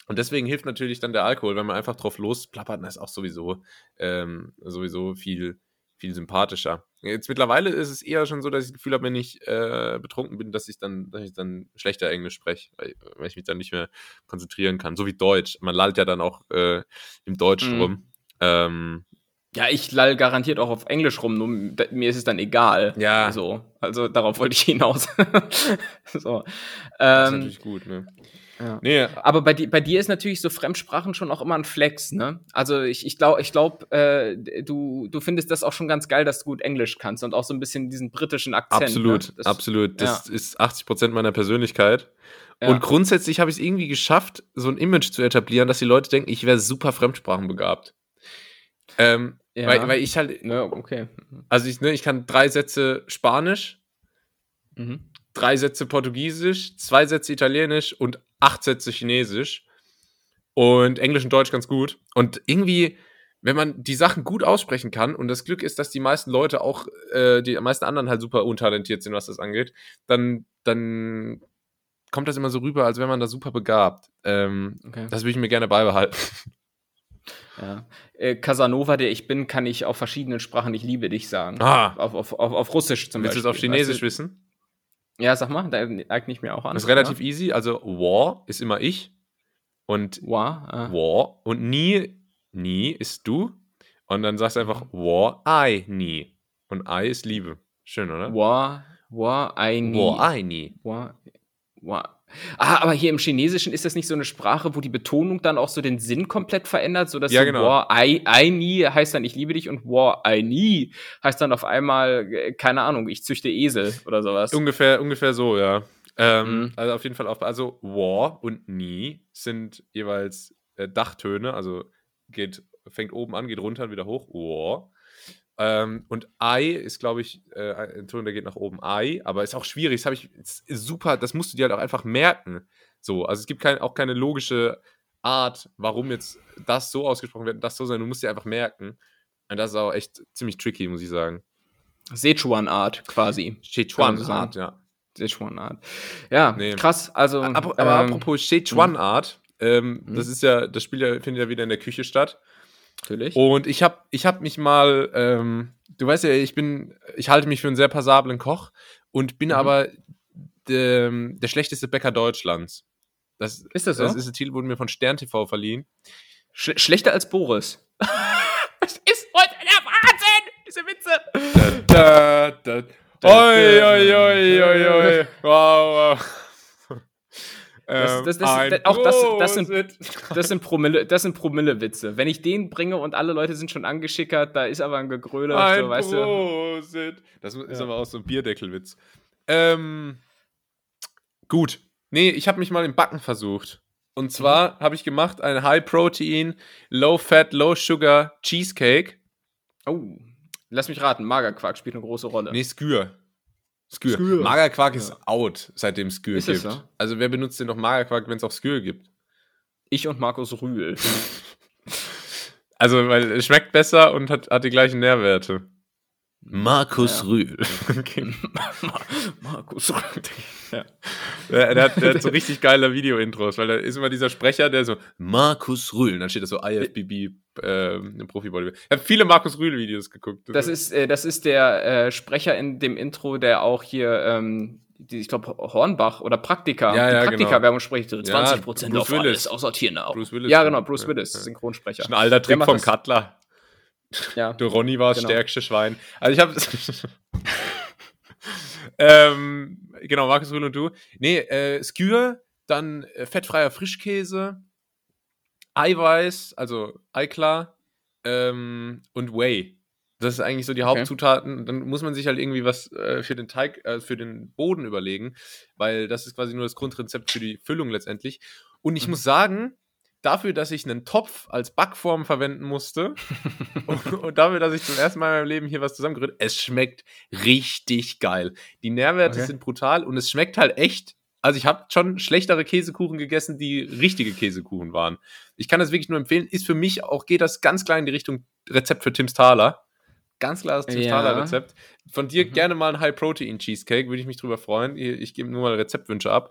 und deswegen hilft natürlich dann der Alkohol, wenn man einfach drauf losplappert, dann ist auch sowieso, ähm, sowieso viel, viel sympathischer. Jetzt mittlerweile ist es eher schon so, dass ich das Gefühl habe, wenn ich äh, betrunken bin, dass ich dann, dass ich dann schlechter Englisch spreche, weil, weil ich mich dann nicht mehr konzentrieren kann. So wie Deutsch. Man lallt ja dann auch äh, im Deutsch Mhm. rum. Ähm, ja, ich lall garantiert auch auf Englisch rum, nur mir ist es dann egal. Ja. So, also darauf wollte ich hinaus. so. das ist Ähm, natürlich gut, ne? Ja. Nee, Aber bei, bei dir ist natürlich so Fremdsprachen schon auch immer ein Flex, ne? Also ich, ich glaube, ich glaub, äh, du, du findest das auch schon ganz geil, dass du gut Englisch kannst und auch so ein bisschen diesen britischen Akzent. absolut, ne? das, absolut. Das ja. ist 80% meiner Persönlichkeit. Ja. Und grundsätzlich habe ich es irgendwie geschafft, so ein Image zu etablieren, dass die Leute denken, ich wäre super fremdsprachenbegabt. Ähm, weil, weil ich halt, Ne, okay. also ich, ne, ich kann drei Sätze Spanisch, Mhm. drei Sätze Portugiesisch, zwei Sätze Italienisch und acht Sätze Chinesisch. Und Englisch und Deutsch ganz gut. Und irgendwie, wenn man die Sachen gut aussprechen kann und das Glück ist, dass die meisten Leute auch, äh, die meisten anderen halt super untalentiert sind, was das angeht, dann, dann kommt das immer so rüber, als wäre man da super begabt. Ähm, okay. das würde ich mir gerne beibehalten. Ja. Äh, Casanova, der ich bin, kann ich auf verschiedenen Sprachen Ich liebe dich sagen. Ah. Auf, auf, auf, auf Russisch zum Willst du Beispiel. es auf Chinesisch weißt du? wissen? Ja, sag mal, da eigne ich mir auch an. Das ist relativ easy. Also, war ist immer ich. Und Ja. Wow. Äh. war und nie, nie ist du. Und dann sagst du einfach war, I, nie. Und I ist Liebe. Schön, oder? Wa, wa, I, ni. War, I, nie. Wa, wa. Ah, aber hier im Chinesischen ist das nicht so eine Sprache, wo die Betonung dann auch so den Sinn komplett verändert, sodass Ja, so genau. Wa, I, I, ni heißt dann ich liebe dich und Wa, I, ni heißt dann auf einmal, äh, keine Ahnung, ich züchte Esel oder sowas. Ungefähr, ungefähr so, ja. Ähm, Mhm. Also auf jeden Fall auf. Also war und nie sind jeweils äh, Dachtöne. Also geht, fängt oben an, geht runter und wieder hoch. War. Ähm, und I ist, glaube ich, äh, ein Ton, der geht nach oben. I, aber ist auch schwierig. Das habe ich super. Das musst du dir halt auch einfach merken. So, also es gibt kein, auch keine logische Art, warum jetzt das so ausgesprochen wird und das so sein. Du musst dir einfach merken. Und das ist auch echt ziemlich tricky, muss ich sagen. Sichuan-Art quasi. Sichuan so sagen. Art, ja. Sichuan-Art. Ja, Nee. krass. Also, Aber, aber ähm, apropos Sichuan Art, ähm, Mhm. das ist ja, das Spiel ja, findet ja wieder in der Küche statt. Natürlich. Und ich habe ich hab mich mal, ähm, du weißt ja, ich bin, ich halte mich für einen sehr passablen Koch und bin Mhm. aber der, der schlechteste Bäcker Deutschlands. Das, Ist das so? Das ist der Titel, wurde mir von Stern TV verliehen. Sch schlechter als Boris. das ist heute der Wahnsinn! Diese Witze! Da, da, oi, oi, oi, oi. Das- das- das- auch das- das sind-. Das sind Promille, das sind Promille-Witze. Wenn ich den bringe und alle Leute sind schon angeschickert, da ist aber ein Gegröle, Ein so, weißt du. Das ist Ja. aber auch so ein Bierdeckelwitz. Ähm, gut. Nee, ich habe mich mal im Backen versucht. Und zwar habe ich gemacht ein High-Protein, Low-Fat, Low-Sugar Cheesecake. Oh, lass mich raten, Magerquark spielt eine große Rolle. Nee, Skür. Skür. Skür. Magerquark Ja. ist out, seitdem es Skür Ist es gibt. so? Also wer benutzt denn noch Magerquark, wenn es auch Skür gibt? Ich und Markus Rühl. Also, weil es schmeckt besser und hat, hat die gleichen Nährwerte. Markus Ja. Rühl. Markus Rühl. Ja. Der, der, hat, der hat so richtig geile Video-Intros, weil da ist immer dieser Sprecher, der so Markus Rühl, und dann steht da so IFBB ähm, Profi-Bodybuilder. Ich habe viele Markus Rühl-Videos geguckt. Das ist, äh, das ist der äh, Sprecher in dem Intro, der auch hier, ähm, die, ich glaube, Hornbach oder Praktika, Ja, die ja, genau. Praktika-Werbung spricht. so Ja, 20 Prozent Bruce auf Willis. alles, außer Tierne auch. Bruce Willis. Ja, genau, Bruce Ja, Willis, ja. Synchronsprecher. Ein alter Trick vom Cutler. Ja. Der Ronny war das Genau. stärkste Schwein. Also ich habe ähm, genau, Markus Rühl und du. Nee, äh, Skür, dann äh, fettfreier Frischkäse, Eiweiß, also Eiklar ähm, und Whey. Das ist eigentlich so die Okay. Hauptzutaten. Dann muss man sich halt irgendwie was äh, für den Teig, äh, für den Boden überlegen, weil das ist quasi nur das Grundrezept für die Füllung letztendlich. Und ich Mhm. muss sagen, dafür, dass ich einen Topf als Backform verwenden musste und, und dafür, dass ich zum ersten Mal in meinem Leben hier was zusammengerührt, es schmeckt richtig geil. Die Nährwerte Okay. sind brutal und es schmeckt halt echt. Also ich habe schon schlechtere Käsekuchen gegessen, die richtige Käsekuchen waren. Ich kann das wirklich nur empfehlen. Ist für mich auch, geht das ganz klar in die Richtung Rezept für Tim's Thaler. Ganz klar das Tim's Ja. Thaler Rezept. Von dir Mhm. gerne mal ein High-Protein-Cheesecake, würde ich mich drüber freuen. Ich, ich gebe nur mal Rezeptwünsche ab.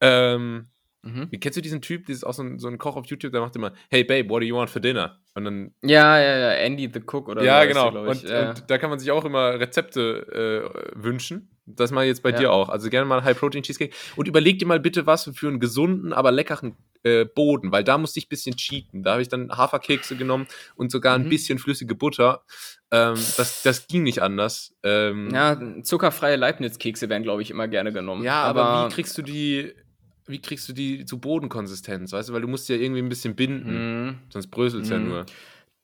Ähm, Mhm. wie kennst du diesen Typ? Ist auch so ein, so ein Koch auf YouTube, der macht immer, hey Babe, what do you want for dinner? Und dann, Ja, ja, ja, Andy the Cook oder ja, genau. ich. und, ja. und da kann man sich auch immer Rezepte äh, wünschen. Das mal jetzt bei Ja. dir auch. Also gerne mal ein High-Protein-Cheesecake. Und überleg dir mal bitte was für einen gesunden, aber leckeren äh, Boden, weil da musste ich ein bisschen cheaten. Da habe ich dann Haferkekse genommen und sogar ein Mhm. bisschen flüssige Butter. Ähm, das, das ging nicht anders. Ähm, ja, zuckerfreie Leibniz-Kekse werden, glaube ich, immer gerne genommen. Ja, aber, wie kriegst du die, wie kriegst du die zu Bodenkonsistenz, weißt du? Weil du musst ja irgendwie ein bisschen binden, Mhm. sonst bröselt es ja Mhm. nur.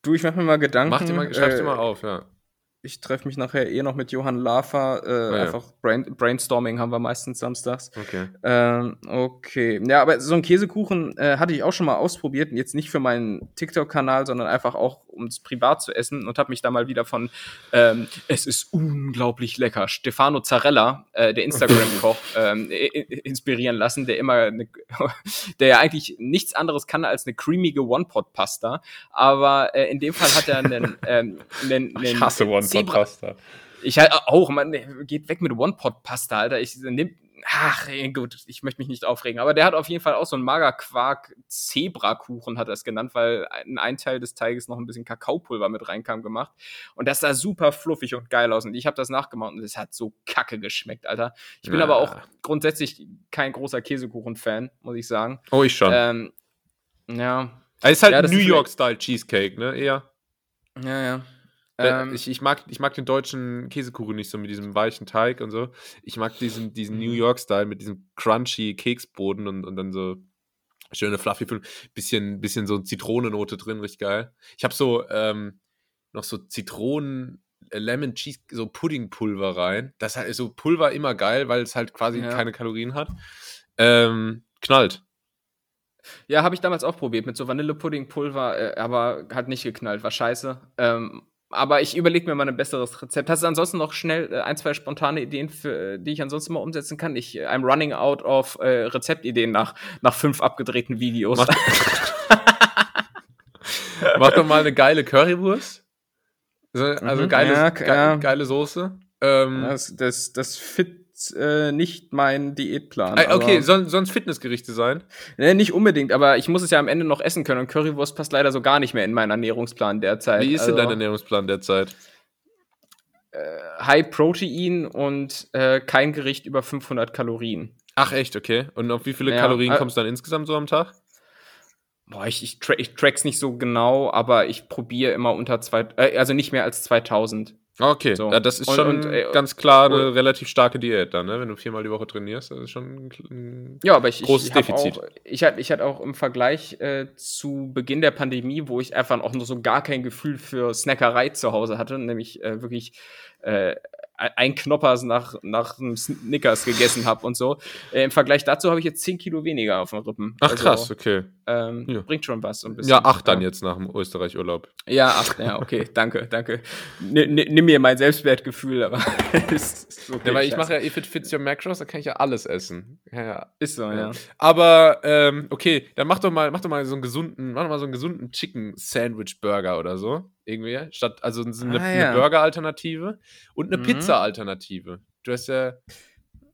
Du, ich mach mir mal Gedanken. Mach dir mal, schreib's dir äh, mal auf, ja. Ich treffe mich nachher eh noch mit Johann Lafer. Äh, ja. Einfach Brain Brainstorming haben wir meistens samstags. Okay. Ähm, okay. Ja, aber so einen Käsekuchen äh, hatte ich auch schon mal ausprobiert. Jetzt nicht für meinen TikTok-Kanal, sondern einfach auch, um es privat zu essen. Und habe mich da mal wieder von ähm, Es ist unglaublich lecker. Stefano Zarella, äh, der Instagram-Koch, ähm, inspirieren lassen, der immer eine, der ja eigentlich nichts anderes kann als eine creamige One-Pot-Pasta. Aber äh, in dem Fall hat er einen, ähm, einen, einen Zebra- Pasta. ich halt auch, man geht weg mit One-Pot-Pasta, Alter. Ich nimm, ach, gut, ich möchte mich nicht aufregen. Aber der hat auf jeden Fall auch so einen Magerquark-Zebrakuchen, hat er es genannt, weil in ein Teil des Teiges noch ein bisschen Kakaopulver mit reinkam gemacht. Und das sah super fluffig und geil aus. Und ich habe das nachgemacht und es hat so kacke geschmeckt, Alter. Ich bin Ja. aber auch grundsätzlich kein großer Käsekuchen-Fan, muss ich sagen. Oh, ich schon. Ähm, ja, es ist halt ja, New ist York-Style Cheesecake, ne? Eher. ja, ja. Äh, Ähm, ich, ich, mag, ich mag den deutschen Käsekuchen nicht so mit diesem weichen Teig und so. Ich mag diesen, diesen Mhm. New York-Style mit diesem crunchy Keksboden und, und dann so schöne fluffy Füllung. Bisschen, bisschen so Zitronennote drin, richtig geil. Ich habe so ähm, noch so Zitronen, äh, Lemon Cheese, so Puddingpulver rein. Das ist halt so Pulver immer geil, weil es halt quasi Ja. keine Kalorien hat. Ähm, knallt. Ja, habe ich damals auch probiert mit so Vanillepuddingpulver, äh, aber hat nicht geknallt, war scheiße. Ähm, aber ich überlege mir mal ein besseres Rezept. Hast du ansonsten noch schnell äh, ein, zwei spontane Ideen, für, äh, die ich ansonsten mal umsetzen kann? Ich, äh, I'm running out of äh, Rezeptideen nach, nach fünf abgedrehten Videos. Mach- Mach doch mal eine geile Currywurst. So, Also Mhm, geile, ja, ge ja. geile Soße. Ähm, das, das, das fit äh, nicht mein Diätplan. äh, okay, sollen sonst Fitnessgerichte sein? Nee, nicht unbedingt, aber ich muss es ja am Ende noch essen können und Currywurst passt leider so gar nicht mehr in meinen Ernährungsplan derzeit. Wie ist denn Also- dein Ernährungsplan derzeit? High Protein und äh, kein Gericht über 500 Kalorien. Ach echt, okay. Und auf wie viele Ja, Kalorien äh, kommst du dann insgesamt so am Tag? Boah, ich, ich, tra ich track's nicht so genau, aber ich probiere immer unter zwei, äh, also nicht mehr als 2000. Okay, So. ja, das ist Und- schon und, äh, ganz klar eine relativ starke Diät dann, ne? wenn du viermal die Woche trainierst. Das ist schon ein, ein Ja, aber ich, Großes ich, Defizit. Auch, ich hatte ich hatte auch im Vergleich äh, zu Beginn der Pandemie, wo ich einfach auch noch so gar kein Gefühl für Snackerei zu Hause hatte, nämlich äh, wirklich äh, ein Knoppers nach, nach einem Snickers gegessen habe und so. Äh, Im Vergleich dazu habe ich jetzt 10 Kilo weniger auf den Rippen. Ach Also, krass, okay. Ähm, Ja. Bringt schon was. So ein bisschen. Ja, acht dann Ja. jetzt nach dem Österreich-Urlaub. Ja, acht, ja, okay, danke, danke. N nimm mir mein Selbstwertgefühl, aber ist okay. Ja, weil ich mache ja If It Fits Your Macros, da kann ich ja alles essen. Ja, ja. Ist so, ja. Aber, ähm, okay, dann mach doch mal, mach doch mal so einen gesunden, mach doch mal so einen gesunden Chicken Sandwich Burger oder so. Irgendwie, statt, also eine, Ah, eine ja. Burger-Alternative und eine Mhm. Pizza-Alternative. Du hast ja,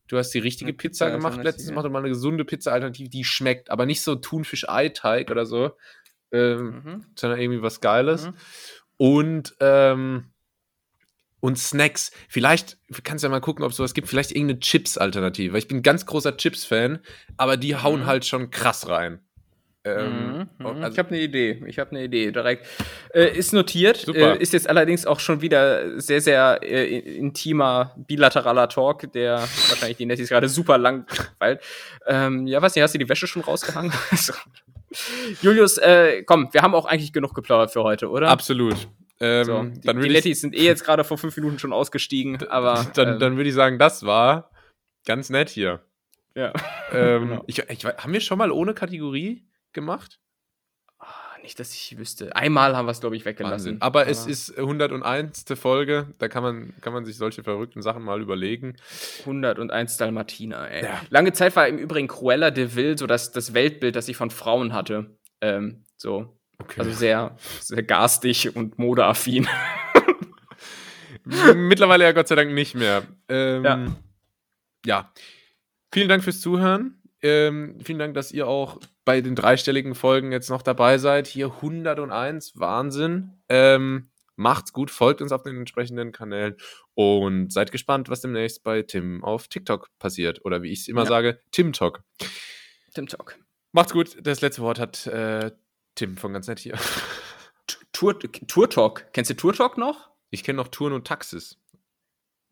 du hast die richtige Eine Pizza gemacht letztens, mach doch mal eine gesunde Pizza-Alternative, die schmeckt, aber nicht so Thunfisch-Ei-Teig oder so, ähm, Mhm. sondern irgendwie was Geiles. Mhm. Und, ähm, und Snacks. Vielleicht kannst du ja mal gucken, ob es sowas gibt. Vielleicht irgendeine Chips-Alternative. Weil ich bin ein ganz großer Chips-Fan, aber die hauen Mhm. halt schon krass rein. Ähm, Mhm, mhm. also- ich habe eine Idee. Ich habe eine Idee direkt. Äh, ist notiert. Äh, ist jetzt allerdings auch schon wieder sehr, sehr äh, intimer bilateraler Talk, der wahrscheinlich die Nettis gerade super lang weil ähm, Ja, weiß nicht, hast du die Wäsche schon rausgehangen? So. Julius, äh, komm, wir haben auch eigentlich genug geplaudert für heute, oder? Absolut. Ähm, So, die, dann die würde Nettis sind eh jetzt gerade vor fünf Minuten schon ausgestiegen, aber dann, ähm, dann würd ich sagen, das war ganz nett hier. ja. Ähm, Genau. ich, ich, haben wir schon mal ohne Kategorie gemacht? Ah, nicht, dass ich wüsste. Einmal haben wir es, glaube ich, weggelassen. Wahnsinn. Aber es ist 101. Folge, da kann man, kann man sich solche verrückten Sachen mal überlegen. 101 Dalmatiner, ey. Ja. Lange Zeit war im Übrigen Cruella de Vil so das, das Weltbild, das ich von Frauen hatte. Ähm, so. Okay. Also sehr, sehr garstig und modeaffin. Mittlerweile ja Gott sei Dank nicht mehr. Ähm, Ja. ja. Vielen Dank fürs Zuhören. Ähm, vielen Dank, dass ihr auch bei den dreistelligen Folgen jetzt noch dabei seid. Hier 101, Wahnsinn. Ähm, macht's gut, folgt uns auf den entsprechenden Kanälen und seid gespannt, was demnächst bei Tim auf TikTok passiert. Oder wie ich es immer Ja. sage, TimTok. Tim Talk. Macht's gut. Das letzte Wort hat äh, Tim von ganz nett hier. Tour, Tour Talk. Kennst du Tour Talk noch? Ich kenne noch Touren und Taxis.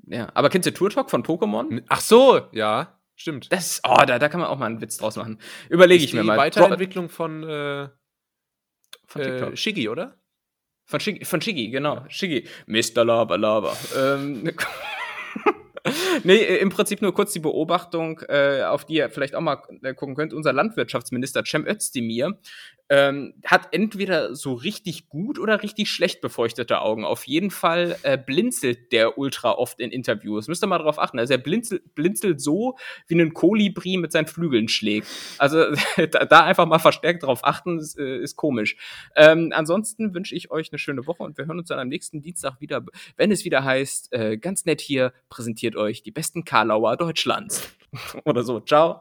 Ja. Aber kennst du Tour Talk von Pokémon? Ach so, ja, stimmt. Das oh, da, da kann man auch mal einen Witz draus machen. Überlege ich mir die mal. Weiterentwicklung von, äh, Von TikTok. äh, Shiggy, oder? Von Shiggy, von Shiggy, genau. Shiggy. Mr. Lava Lava. Ähm, nee, äh, im Prinzip nur kurz die Beobachtung, äh, auf die ihr vielleicht auch mal äh, gucken könnt. Unser Landwirtschaftsminister Cem Özdemir ähm, hat entweder so richtig gut oder richtig schlecht befeuchtete Augen. Auf jeden Fall äh, blinzelt der ultra oft in Interviews. Müsst ihr mal drauf achten. Also er blinzelt, blinzelt so, wie ein Kolibri mit seinen Flügeln schlägt. Also da, einfach mal verstärkt drauf achten, ist, äh, ist komisch. Ähm, ansonsten wünsche ich euch eine schöne Woche und wir hören uns dann am nächsten Dienstag wieder, wenn es wieder heißt, äh, ganz nett hier präsentiert euch die besten Karlauer Deutschlands. Oder so. Ciao.